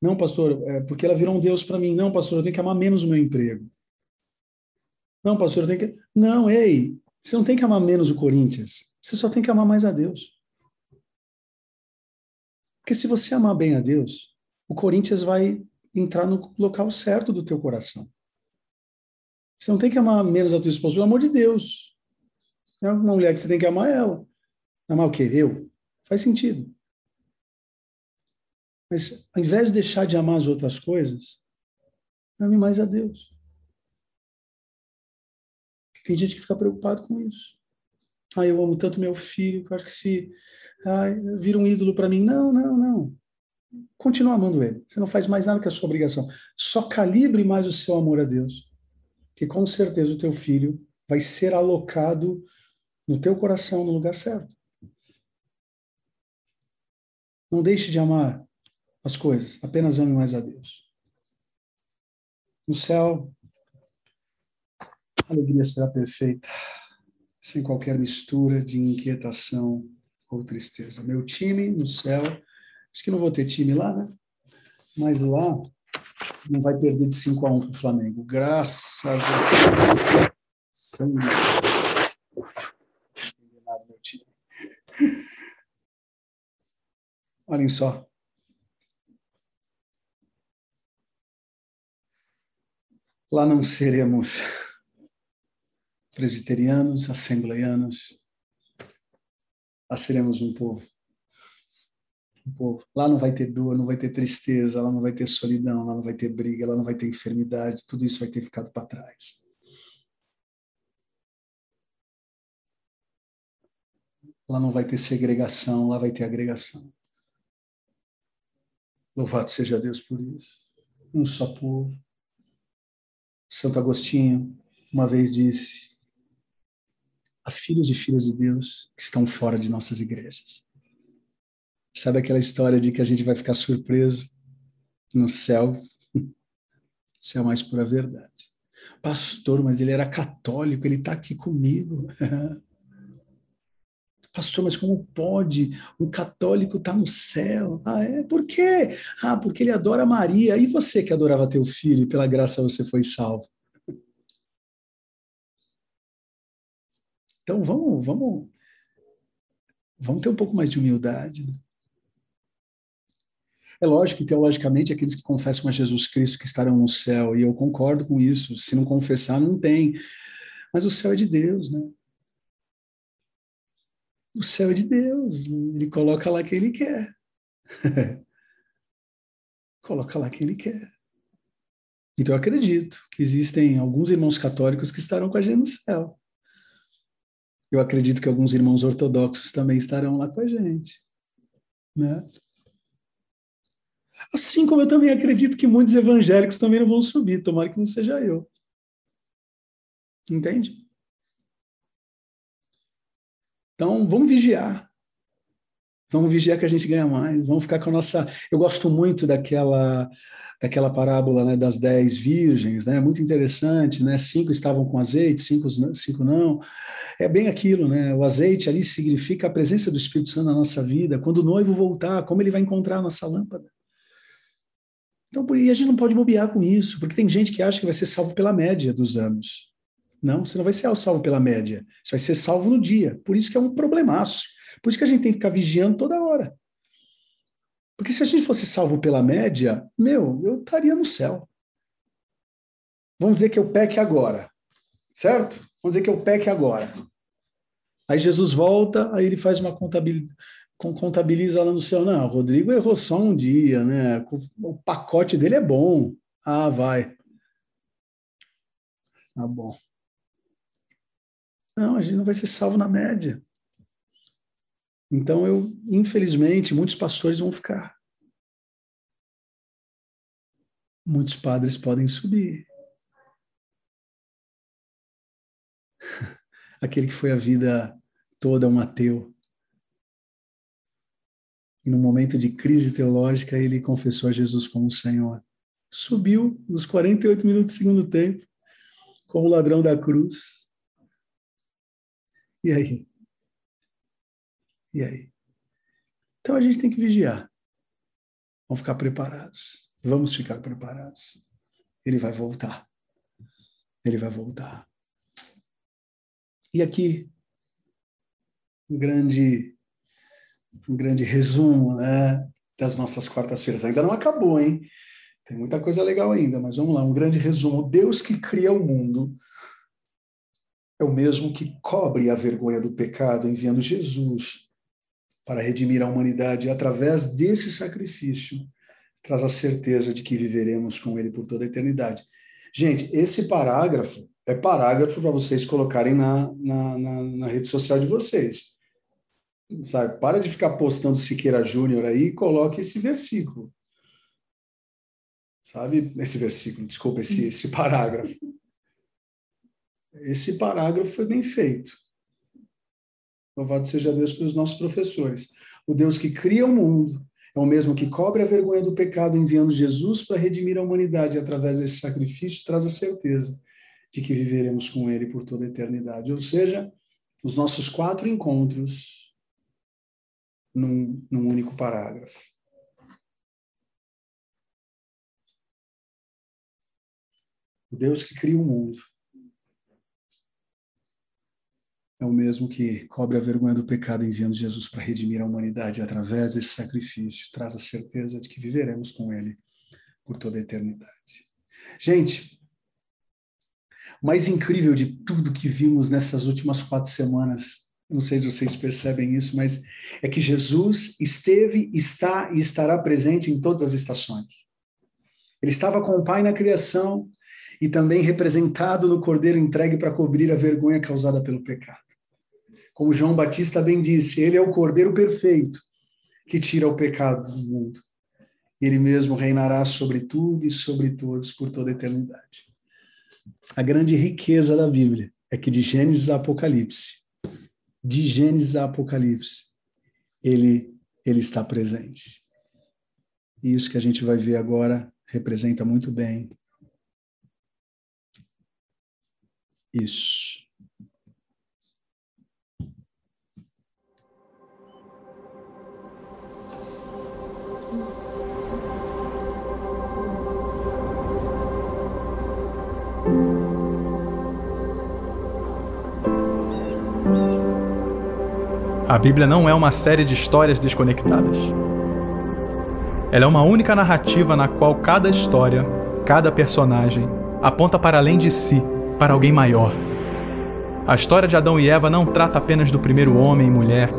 Não, pastor, é porque ela virou um Deus para mim. Não, pastor, eu tenho que amar menos o meu emprego. Não, pastor, eu tenho que. Não, ei, você não tem que amar menos o Corinthians. Você só tem que amar mais a Deus. Porque se você amar bem a Deus, o Corinthians vai entrar no local certo do teu coração. Você não tem que amar menos a tua esposa, pelo amor de Deus. É uma mulher que você tem que amar ela. Amar o quê? Eu? Faz sentido. Mas ao invés de deixar de amar as outras coisas, ame mais a Deus. Tem gente que fica preocupado com isso. Ah, eu amo tanto meu filho, que eu acho que se ah, vira um ídolo para mim. Não, não, não continua amando ele. Você não faz mais nada que a sua obrigação. Só calibre mais o seu amor a Deus, que com certeza o teu filho vai ser alocado no teu coração no lugar certo. Não deixe de amar as coisas, apenas ame mais a Deus. No céu, a alegria será perfeita, sem qualquer mistura de inquietação ou tristeza. Meu time no céu Acho que não vou ter time lá, né? Mas lá não vai perder de 5 a 1 para o Flamengo. Graças a Deus. Sangue. Olhem só. Lá não seremos presbiterianos, assembleianos. Lá seremos um povo. Um povo. Lá não vai ter dor, não vai ter tristeza, lá não vai ter solidão, lá não vai ter briga, lá não vai ter enfermidade. Tudo isso vai ter ficado para trás. Lá não vai ter segregação, lá vai ter agregação. Louvado seja Deus por isso. Um só povo Santo Agostinho uma vez disse: há filhos e filhas de Deus que estão fora de nossas igrejas. Sabe aquela história de que a gente vai ficar surpreso no céu? Isso é a mais pura verdade. Pastor, mas ele era católico, ele está aqui comigo. Pastor, mas como pode? O católico está no céu. Ah, é? Por quê? Ah, porque ele adora Maria. E você que adorava teu filho e pela graça você foi salvo? Então vamos, vamos, vamos ter um pouco mais de humildade. Né? É lógico que teologicamente aqueles que confessam a Jesus Cristo que estarão no céu, e eu concordo com isso. Se não confessar, não tem. Mas o céu é de Deus, né? O céu é de Deus, ele coloca lá quem ele quer. coloca lá quem ele quer. Então eu acredito que existem alguns irmãos católicos que estarão com a gente no céu. Eu acredito que alguns irmãos ortodoxos também estarão lá com a gente. Né? Assim como eu também acredito que muitos evangélicos também não vão subir, tomara que não seja eu. Entende? Então, vamos vigiar. Vamos vigiar que a gente ganha mais. Vamos ficar com a nossa. Eu gosto muito daquela daquela parábola né, das dez virgens, né? Muito interessante, né? Cinco estavam com azeite, cinco, cinco não. É bem aquilo, né? O azeite ali significa a presença do Espírito Santo na nossa vida. Quando o noivo voltar, como ele vai encontrar a nossa lâmpada? Então, e a gente não pode bobear com isso, porque tem gente que acha que vai ser salvo pela média dos anos. Não, você não vai ser salvo pela média. Você vai ser salvo no dia. Por isso que é um problemaço. Por isso que a gente tem que ficar vigiando toda hora. Porque se a gente fosse salvo pela média, meu, eu estaria no céu. Vamos dizer que eu peque agora. Certo? Vamos dizer que eu peque agora. Aí Jesus volta, aí ele faz uma contabilidade contabiliza lá no céu. Não, o Rodrigo errou só um dia, né? O pacote dele é bom. Ah, vai. Tá bom. Não, a gente não vai ser salvo na média. Então, eu, infelizmente, muitos pastores vão ficar. Muitos padres podem subir. Aquele que foi a vida toda um ateu. E no momento de crise teológica, ele confessou a Jesus como Senhor. Subiu nos 48 minutos do segundo tempo, como ladrão da cruz e aí? E aí? Então a gente tem que vigiar. Vamos ficar preparados. Vamos ficar preparados. Ele vai voltar. Ele vai voltar. E aqui, um grande, um grande resumo né, das nossas quartas-feiras. Ainda não acabou, hein? Tem muita coisa legal ainda, mas vamos lá. Um grande resumo. Deus que cria o mundo é o mesmo que cobre a vergonha do pecado, enviando Jesus para redimir a humanidade e, através desse sacrifício, traz a certeza de que viveremos com Ele por toda a eternidade. Gente, esse parágrafo é parágrafo para vocês colocarem na, na, na, na, rede social de vocês. Sabe? Para de ficar postando Siqueira Júnior aí e coloque esse versículo. Sabe? Esse versículo, desculpa, esse, esse parágrafo. Esse parágrafo foi bem feito. Louvado seja Deus pelos nossos professores. O Deus que cria o mundo é o mesmo que cobre a vergonha do pecado, enviando Jesus para redimir a humanidade. E através desse sacrifício, traz a certeza de que viveremos com Ele por toda a eternidade. Ou seja, os nossos quatro encontros num, num único parágrafo. O Deus que cria o mundo é o mesmo que cobre a vergonha do pecado enviando Jesus para redimir a humanidade através desse sacrifício, traz a certeza de que viveremos com Ele por toda a eternidade. Gente, o mais incrível de tudo que vimos nessas últimas quatro semanas, não sei se vocês percebem isso, mas é que Jesus esteve, está e estará presente em todas as estações. Ele estava com o Pai na criação e também representado no Cordeiro entregue para cobrir a vergonha causada pelo pecado. Como João Batista bem disse, ele é o Cordeiro perfeito que tira o pecado do mundo. Ele mesmo reinará sobre tudo e sobre todos por toda a eternidade. A grande riqueza da Bíblia é que de Gênesis a Apocalipse, de Gênesis a Apocalipse, ele ele está presente. E isso que a gente vai ver agora representa muito bem isso. A Bíblia não é uma série de histórias desconectadas. Ela é uma única narrativa na qual cada história, cada personagem, aponta para além de si, para alguém maior. A história de Adão e Eva não trata apenas do primeiro homem e mulher.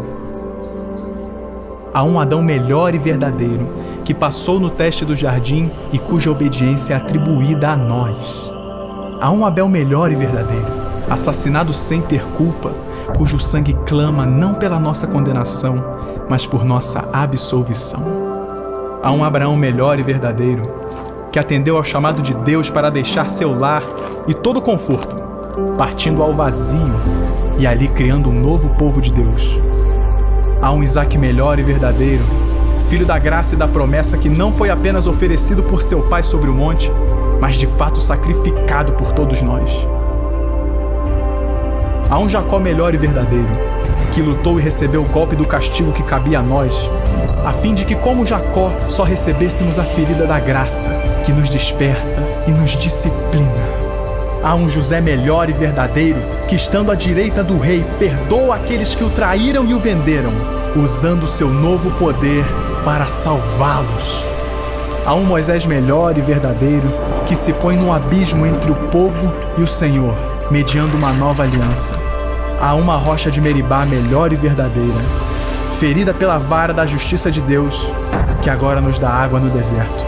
Há um Adão melhor e verdadeiro que passou no teste do jardim e cuja obediência é atribuída a nós. Há um Abel melhor e verdadeiro, assassinado sem ter culpa, cujo sangue clama não pela nossa condenação, mas por nossa absolvição. Há um Abraão melhor e verdadeiro, que atendeu ao chamado de Deus para deixar seu lar e todo conforto, partindo ao vazio e ali criando um novo povo de Deus. Há um Isaac melhor e verdadeiro, filho da graça e da promessa que não foi apenas oferecido por seu pai sobre o monte, mas de fato sacrificado por todos nós. Há um Jacó melhor e verdadeiro, que lutou e recebeu o golpe do castigo que cabia a nós, a fim de que, como Jacó, só recebêssemos a ferida da graça, que nos desperta e nos disciplina. Há um José melhor e verdadeiro, que, estando à direita do rei, perdoa aqueles que o traíram e o venderam, usando seu novo poder para salvá-los. Há um Moisés melhor e verdadeiro, que se põe no abismo entre o povo e o Senhor mediando uma nova aliança. Há uma rocha de Meribá melhor e verdadeira, ferida pela vara da justiça de Deus, que agora nos dá água no deserto.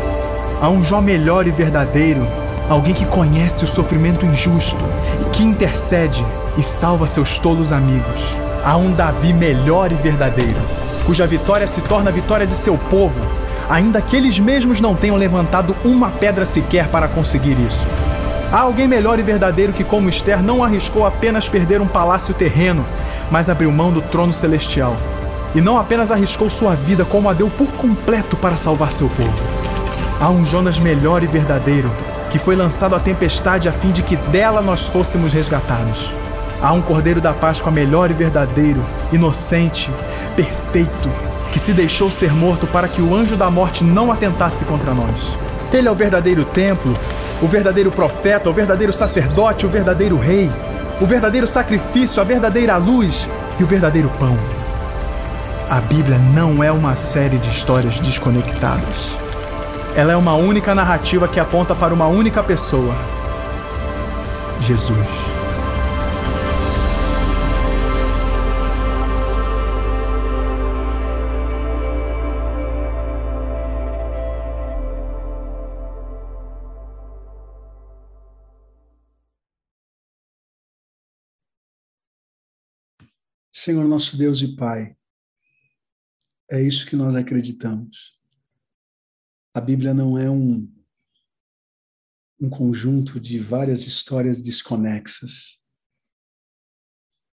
Há um Jó melhor e verdadeiro, alguém que conhece o sofrimento injusto e que intercede e salva seus tolos amigos. Há um Davi melhor e verdadeiro, cuja vitória se torna a vitória de seu povo, ainda que eles mesmos não tenham levantado uma pedra sequer para conseguir isso. Há alguém melhor e verdadeiro que, como Esther, não arriscou apenas perder um palácio terreno, mas abriu mão do trono celestial. E não apenas arriscou sua vida, como a deu por completo para salvar seu povo. Há um Jonas melhor e verdadeiro, que foi lançado à tempestade a fim de que dela nós fôssemos resgatados. Há um Cordeiro da Páscoa melhor e verdadeiro, inocente, perfeito, que se deixou ser morto para que o anjo da morte não atentasse contra nós. Ele é o verdadeiro templo o verdadeiro profeta, o verdadeiro sacerdote, o verdadeiro rei, o verdadeiro sacrifício, a verdadeira luz e o verdadeiro pão. A Bíblia não é uma série de histórias desconectadas. Ela é uma única narrativa que aponta para uma única pessoa: Jesus. Senhor nosso Deus e Pai, é isso que nós acreditamos. A Bíblia não é um, um conjunto de várias histórias desconexas,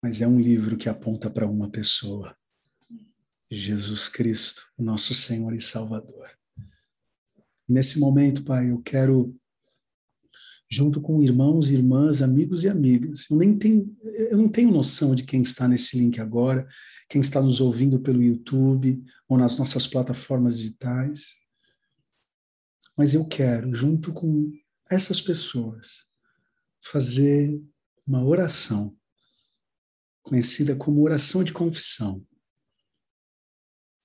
mas é um livro que aponta para uma pessoa, Jesus Cristo, nosso Senhor e Salvador. Nesse momento, Pai, eu quero junto com irmãos, irmãs, amigos e amigas. Eu nem tenho, eu não tenho noção de quem está nesse link agora, quem está nos ouvindo pelo YouTube ou nas nossas plataformas digitais. Mas eu quero, junto com essas pessoas, fazer uma oração, conhecida como oração de confissão,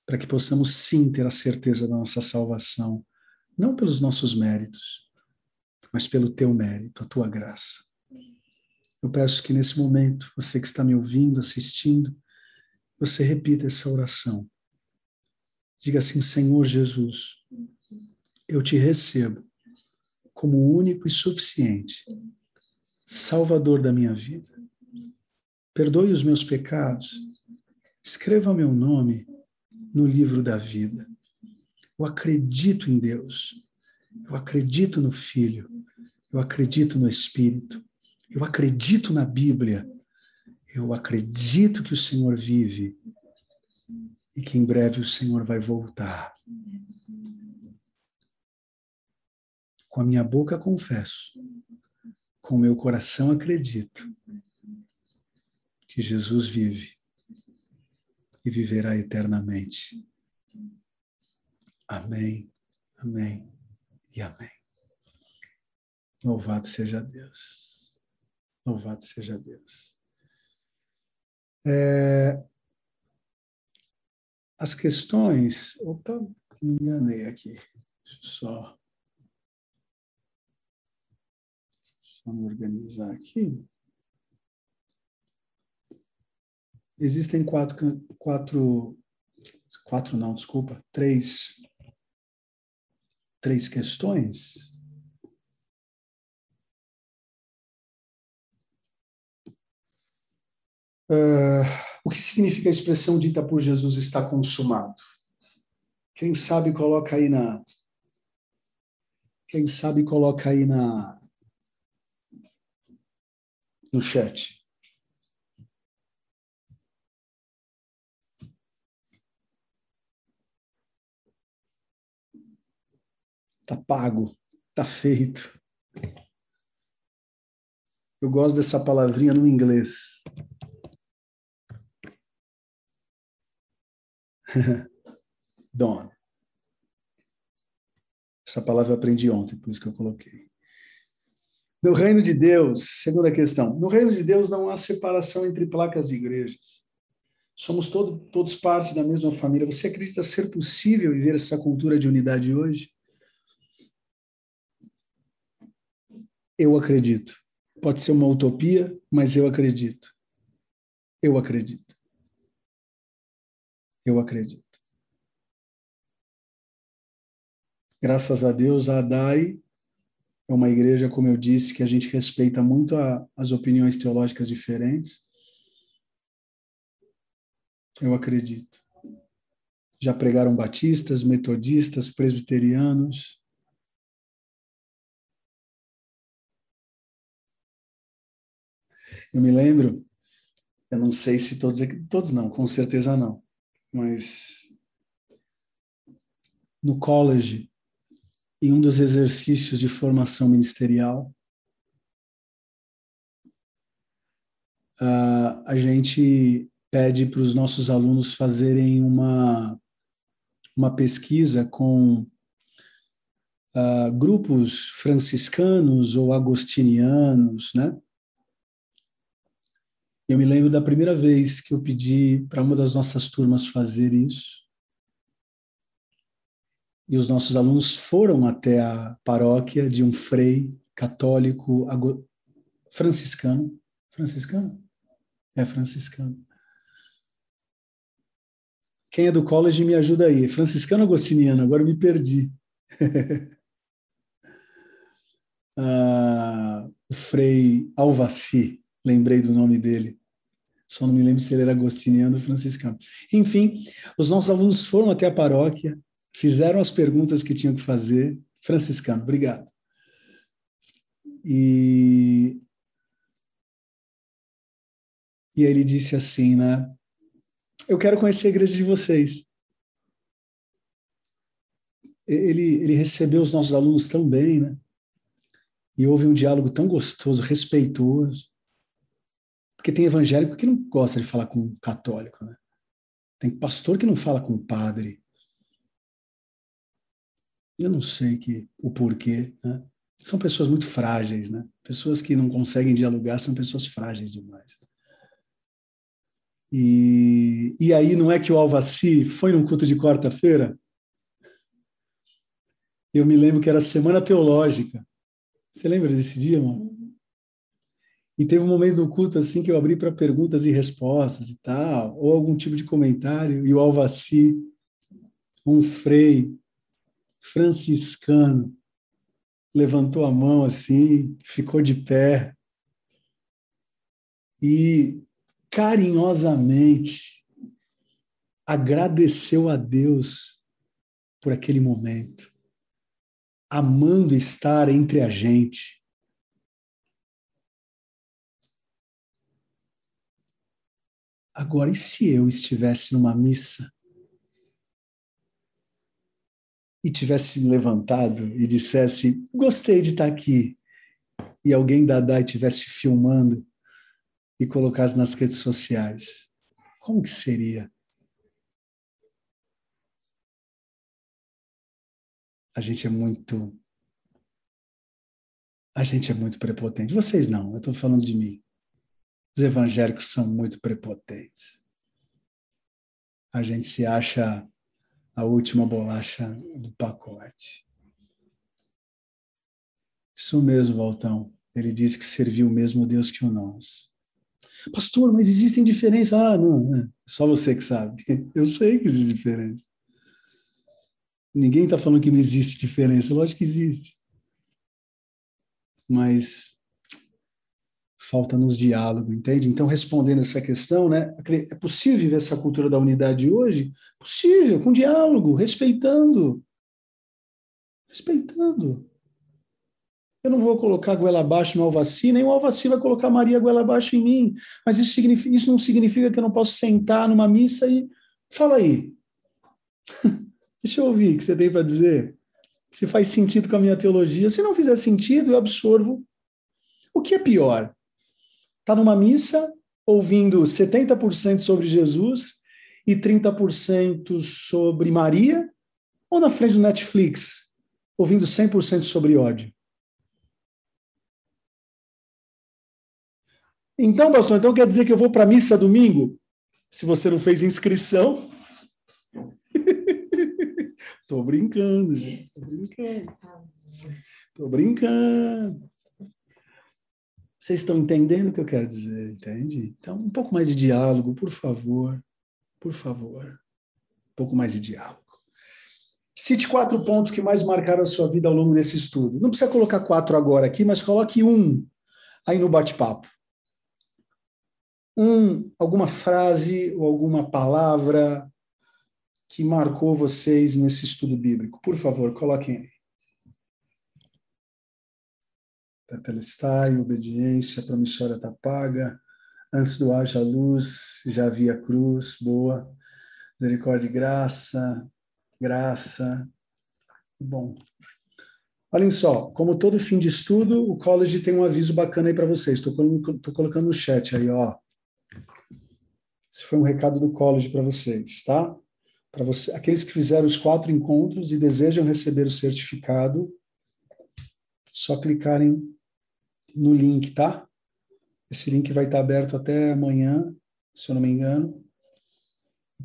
para que possamos sim ter a certeza da nossa salvação, não pelos nossos méritos, mas pelo teu mérito, a tua graça. Eu peço que nesse momento, você que está me ouvindo, assistindo, você repita essa oração. Diga assim: Senhor Jesus, eu te recebo como único e suficiente Salvador da minha vida. Perdoe os meus pecados. Escreva meu nome no livro da vida. Eu acredito em Deus. Eu acredito no Filho. Eu acredito no Espírito. Eu acredito na Bíblia. Eu acredito que o Senhor vive e que em breve o Senhor vai voltar. Com a minha boca confesso, com o meu coração acredito que Jesus vive e viverá eternamente. Amém, amém amém. Louvado seja Deus. Louvado seja Deus. É, as questões. Opa, me enganei aqui. Deixa eu só. Só me organizar aqui. Existem quatro, quatro, quatro não, desculpa, três, três questões. Uh, o que significa a expressão dita por Jesus está consumado? Quem sabe coloca aí na. Quem sabe coloca aí na. No chat. Tá pago, tá feito. Eu gosto dessa palavrinha no inglês. Done. Essa palavra eu aprendi ontem, por isso que eu coloquei. No reino de Deus, segunda questão. No reino de Deus não há separação entre placas de igrejas. Somos todo, todos parte da mesma família. Você acredita ser possível viver essa cultura de unidade hoje? Eu acredito. Pode ser uma utopia, mas eu acredito. Eu acredito. Eu acredito. Graças a Deus, a ADAI é uma igreja, como eu disse, que a gente respeita muito a, as opiniões teológicas diferentes. Eu acredito. Já pregaram batistas, metodistas, presbiterianos. Eu me lembro, eu não sei se todos, todos não, com certeza não mas no college, em um dos exercícios de formação ministerial, a gente pede para os nossos alunos fazerem uma, uma pesquisa com uh, grupos franciscanos ou agostinianos, né? Eu me lembro da primeira vez que eu pedi para uma das nossas turmas fazer isso. E os nossos alunos foram até a paróquia de um frei católico franciscano. Franciscano? É franciscano. Quem é do college me ajuda aí. Franciscano agostiniano? Agora me perdi. ah, o frei Alvaci, lembrei do nome dele. Só não me lembro se ele era agostiniano ou franciscano. Enfim, os nossos alunos foram até a paróquia, fizeram as perguntas que tinham que fazer. Franciscano, obrigado. E, e ele disse assim, né? Eu quero conhecer a igreja de vocês. Ele, ele recebeu os nossos alunos tão bem, né? E houve um diálogo tão gostoso, respeitoso. Porque tem evangélico que não gosta de falar com católico, né? Tem pastor que não fala com padre. Eu não sei que, o porquê, né? São pessoas muito frágeis, né? Pessoas que não conseguem dialogar são pessoas frágeis demais. E, e aí, não é que o Alvaci foi num culto de quarta-feira? Eu me lembro que era Semana Teológica. Você lembra desse dia, mano? E teve um momento do culto assim que eu abri para perguntas e respostas e tal, ou algum tipo de comentário, e o Alvaci, um frei franciscano, levantou a mão assim, ficou de pé e carinhosamente agradeceu a Deus por aquele momento, amando estar entre a gente. Agora, e se eu estivesse numa missa e tivesse me levantado e dissesse: Gostei de estar aqui, e alguém da DAI estivesse filmando e colocasse nas redes sociais, como que seria? A gente é muito. A gente é muito prepotente. Vocês não, eu estou falando de mim. Os evangélicos são muito prepotentes. A gente se acha a última bolacha do pacote. Isso mesmo, Valtão. Ele diz que serviu o mesmo Deus que o nosso. Pastor, mas existem diferenças. Ah, não, é só você que sabe. Eu sei que existe diferença. Ninguém está falando que não existe diferença. Lógico que existe. Mas falta-nos diálogo, entende? Então, respondendo essa questão, né, é possível viver essa cultura da unidade hoje? Possível, com diálogo, respeitando. Respeitando. Eu não vou colocar goela abaixo no Alvaci, nem o Alvaci vai colocar Maria goela abaixo em mim. Mas isso, significa, isso não significa que eu não posso sentar numa missa e. Fala aí. Deixa eu ouvir o que você tem para dizer. Se faz sentido com a minha teologia. Se não fizer sentido, eu absorvo. O que é pior? Está numa missa ouvindo 70% sobre Jesus e 30% sobre Maria, ou na frente do Netflix, ouvindo 100% sobre ódio? Então, pastor, então quer dizer que eu vou para a missa domingo? Se você não fez inscrição. Tô brincando, gente. Tô brincando. Tô brincando. Vocês estão entendendo o que eu quero dizer, entende? Então, um pouco mais de diálogo, por favor. Por favor. Um pouco mais de diálogo. Cite quatro pontos que mais marcaram a sua vida ao longo desse estudo. Não precisa colocar quatro agora aqui, mas coloque um aí no bate-papo. Um, alguma frase ou alguma palavra que marcou vocês nesse estudo bíblico. Por favor, coloquem aí. Tetelestai, obediência, promissória está paga. Antes do haja luz, já havia cruz, boa. Misericórdia e graça, graça. Bom. Olhem só, como todo fim de estudo, o college tem um aviso bacana aí para vocês. Estou colocando no chat aí, ó. Esse foi um recado do college para vocês, tá? Para você, aqueles que fizeram os quatro encontros e desejam receber o certificado, só clicarem no link, tá? Esse link vai estar aberto até amanhã, se eu não me engano.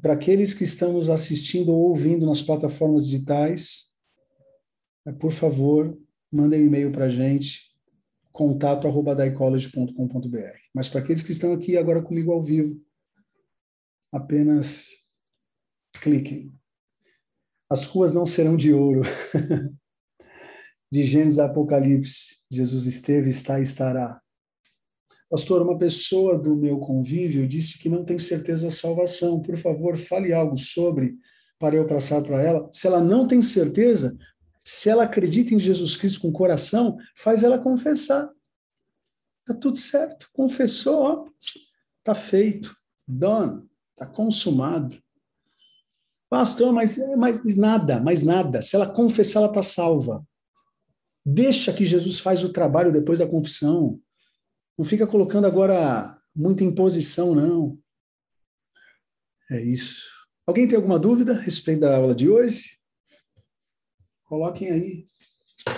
Para aqueles que estão nos assistindo ou ouvindo nas plataformas digitais, é, por favor, mandem um e-mail para a gente, contato arroba Mas para aqueles que estão aqui agora comigo ao vivo, apenas cliquem. As ruas não serão de ouro. de Gênesis a Apocalipse, Jesus esteve, está e estará. Pastor, uma pessoa do meu convívio disse que não tem certeza da salvação. Por favor, fale algo sobre para eu passar para ela. Se ela não tem certeza, se ela acredita em Jesus Cristo com o coração, faz ela confessar. Tá tudo certo. Confessou, ó, tá feito. Done. Tá consumado. Pastor, mas, mas nada, mais nada. Se ela confessar, ela está salva. Deixa que Jesus faz o trabalho depois da confissão. Não fica colocando agora muita imposição, não. É isso. Alguém tem alguma dúvida a respeito da aula de hoje? Coloquem aí,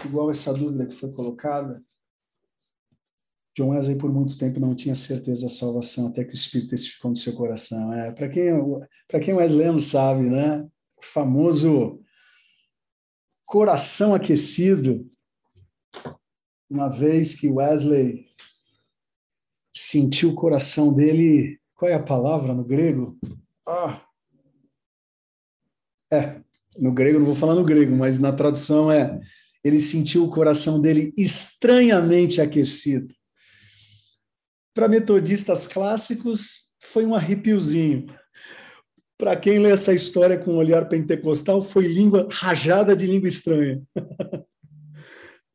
igual essa dúvida que foi colocada. John Wesley, por muito tempo, não tinha certeza da salvação, até que o Espírito testificou no seu coração. É, Para quem, quem é wesleyano sabe, né? O famoso coração aquecido. Uma vez que Wesley sentiu o coração dele, qual é a palavra no grego? Ah, é, no grego, não vou falar no grego, mas na tradução é: ele sentiu o coração dele estranhamente aquecido. Para metodistas clássicos, foi um arrepiozinho. Para quem lê essa história com um olhar pentecostal, foi língua rajada de língua estranha.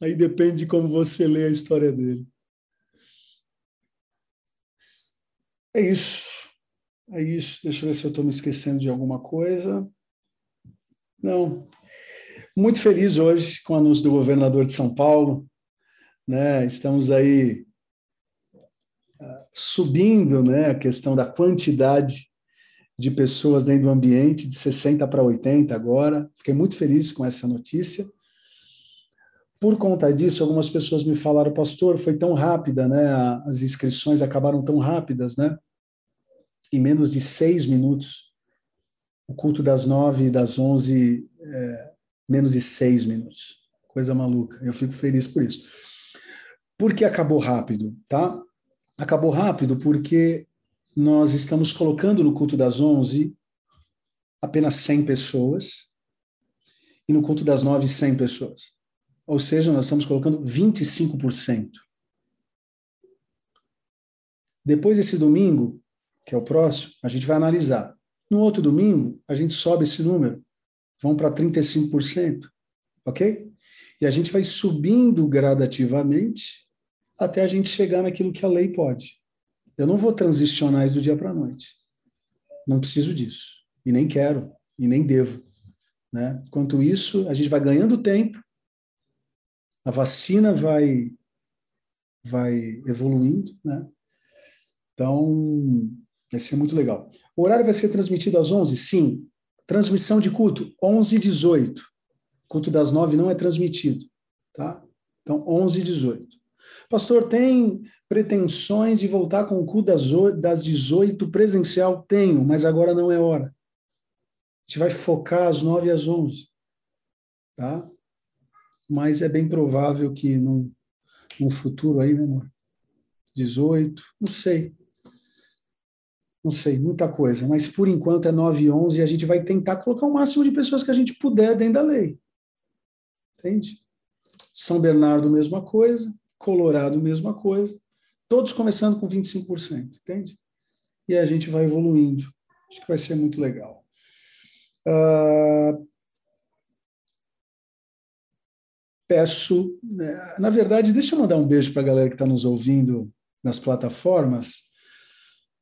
Aí depende de como você lê a história dele. É isso. É isso. Deixa eu ver se eu estou me esquecendo de alguma coisa. Não. Muito feliz hoje com o anúncio do governador de São Paulo. Né? Estamos aí subindo né, a questão da quantidade de pessoas dentro do ambiente, de 60 para 80 agora. Fiquei muito feliz com essa notícia. Por conta disso, algumas pessoas me falaram, pastor, foi tão rápida, né? As inscrições acabaram tão rápidas, né? Em menos de seis minutos. O culto das nove e das onze, é, menos de seis minutos. Coisa maluca. Eu fico feliz por isso. Por que acabou rápido, tá? acabou rápido porque nós estamos colocando no culto das 11 apenas 100 pessoas e no culto das 9 100 pessoas. Ou seja, nós estamos colocando 25%. Depois desse domingo, que é o próximo, a gente vai analisar. No outro domingo, a gente sobe esse número, vão para 35%, ok? E a gente vai subindo gradativamente até a gente chegar naquilo que a lei pode. Eu não vou transicionar isso do dia para a noite. Não preciso disso. E nem quero, e nem devo. Né? Enquanto isso, a gente vai ganhando tempo, a vacina vai, vai evoluindo, né? Então, vai ser muito legal. O horário vai ser transmitido às 11? Sim. Transmissão de culto, 11 e 18. Culto das 9 não é transmitido, tá? Então, 11 e 18. Pastor, tem pretensões de voltar com o cu das, das 18 presencial? Tenho, mas agora não é hora. A gente vai focar às 9 e às 11. Tá? Mas é bem provável que num, num futuro aí, meu amor, 18, não sei. Não sei, muita coisa. Mas por enquanto é 9 e 11 e a gente vai tentar colocar o máximo de pessoas que a gente puder dentro da lei. Entende? São Bernardo, mesma coisa. Colorado, mesma coisa. Todos começando com 25%, entende? E a gente vai evoluindo. Acho que vai ser muito legal. Uh, peço, né, na verdade, deixa eu mandar um beijo para a galera que está nos ouvindo nas plataformas,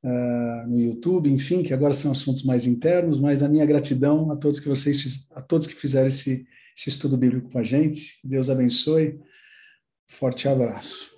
uh, no YouTube, enfim, que agora são assuntos mais internos, mas a minha gratidão a todos que vocês, a todos que fizeram esse, esse estudo bíblico com a gente. Deus abençoe. Forte abraço.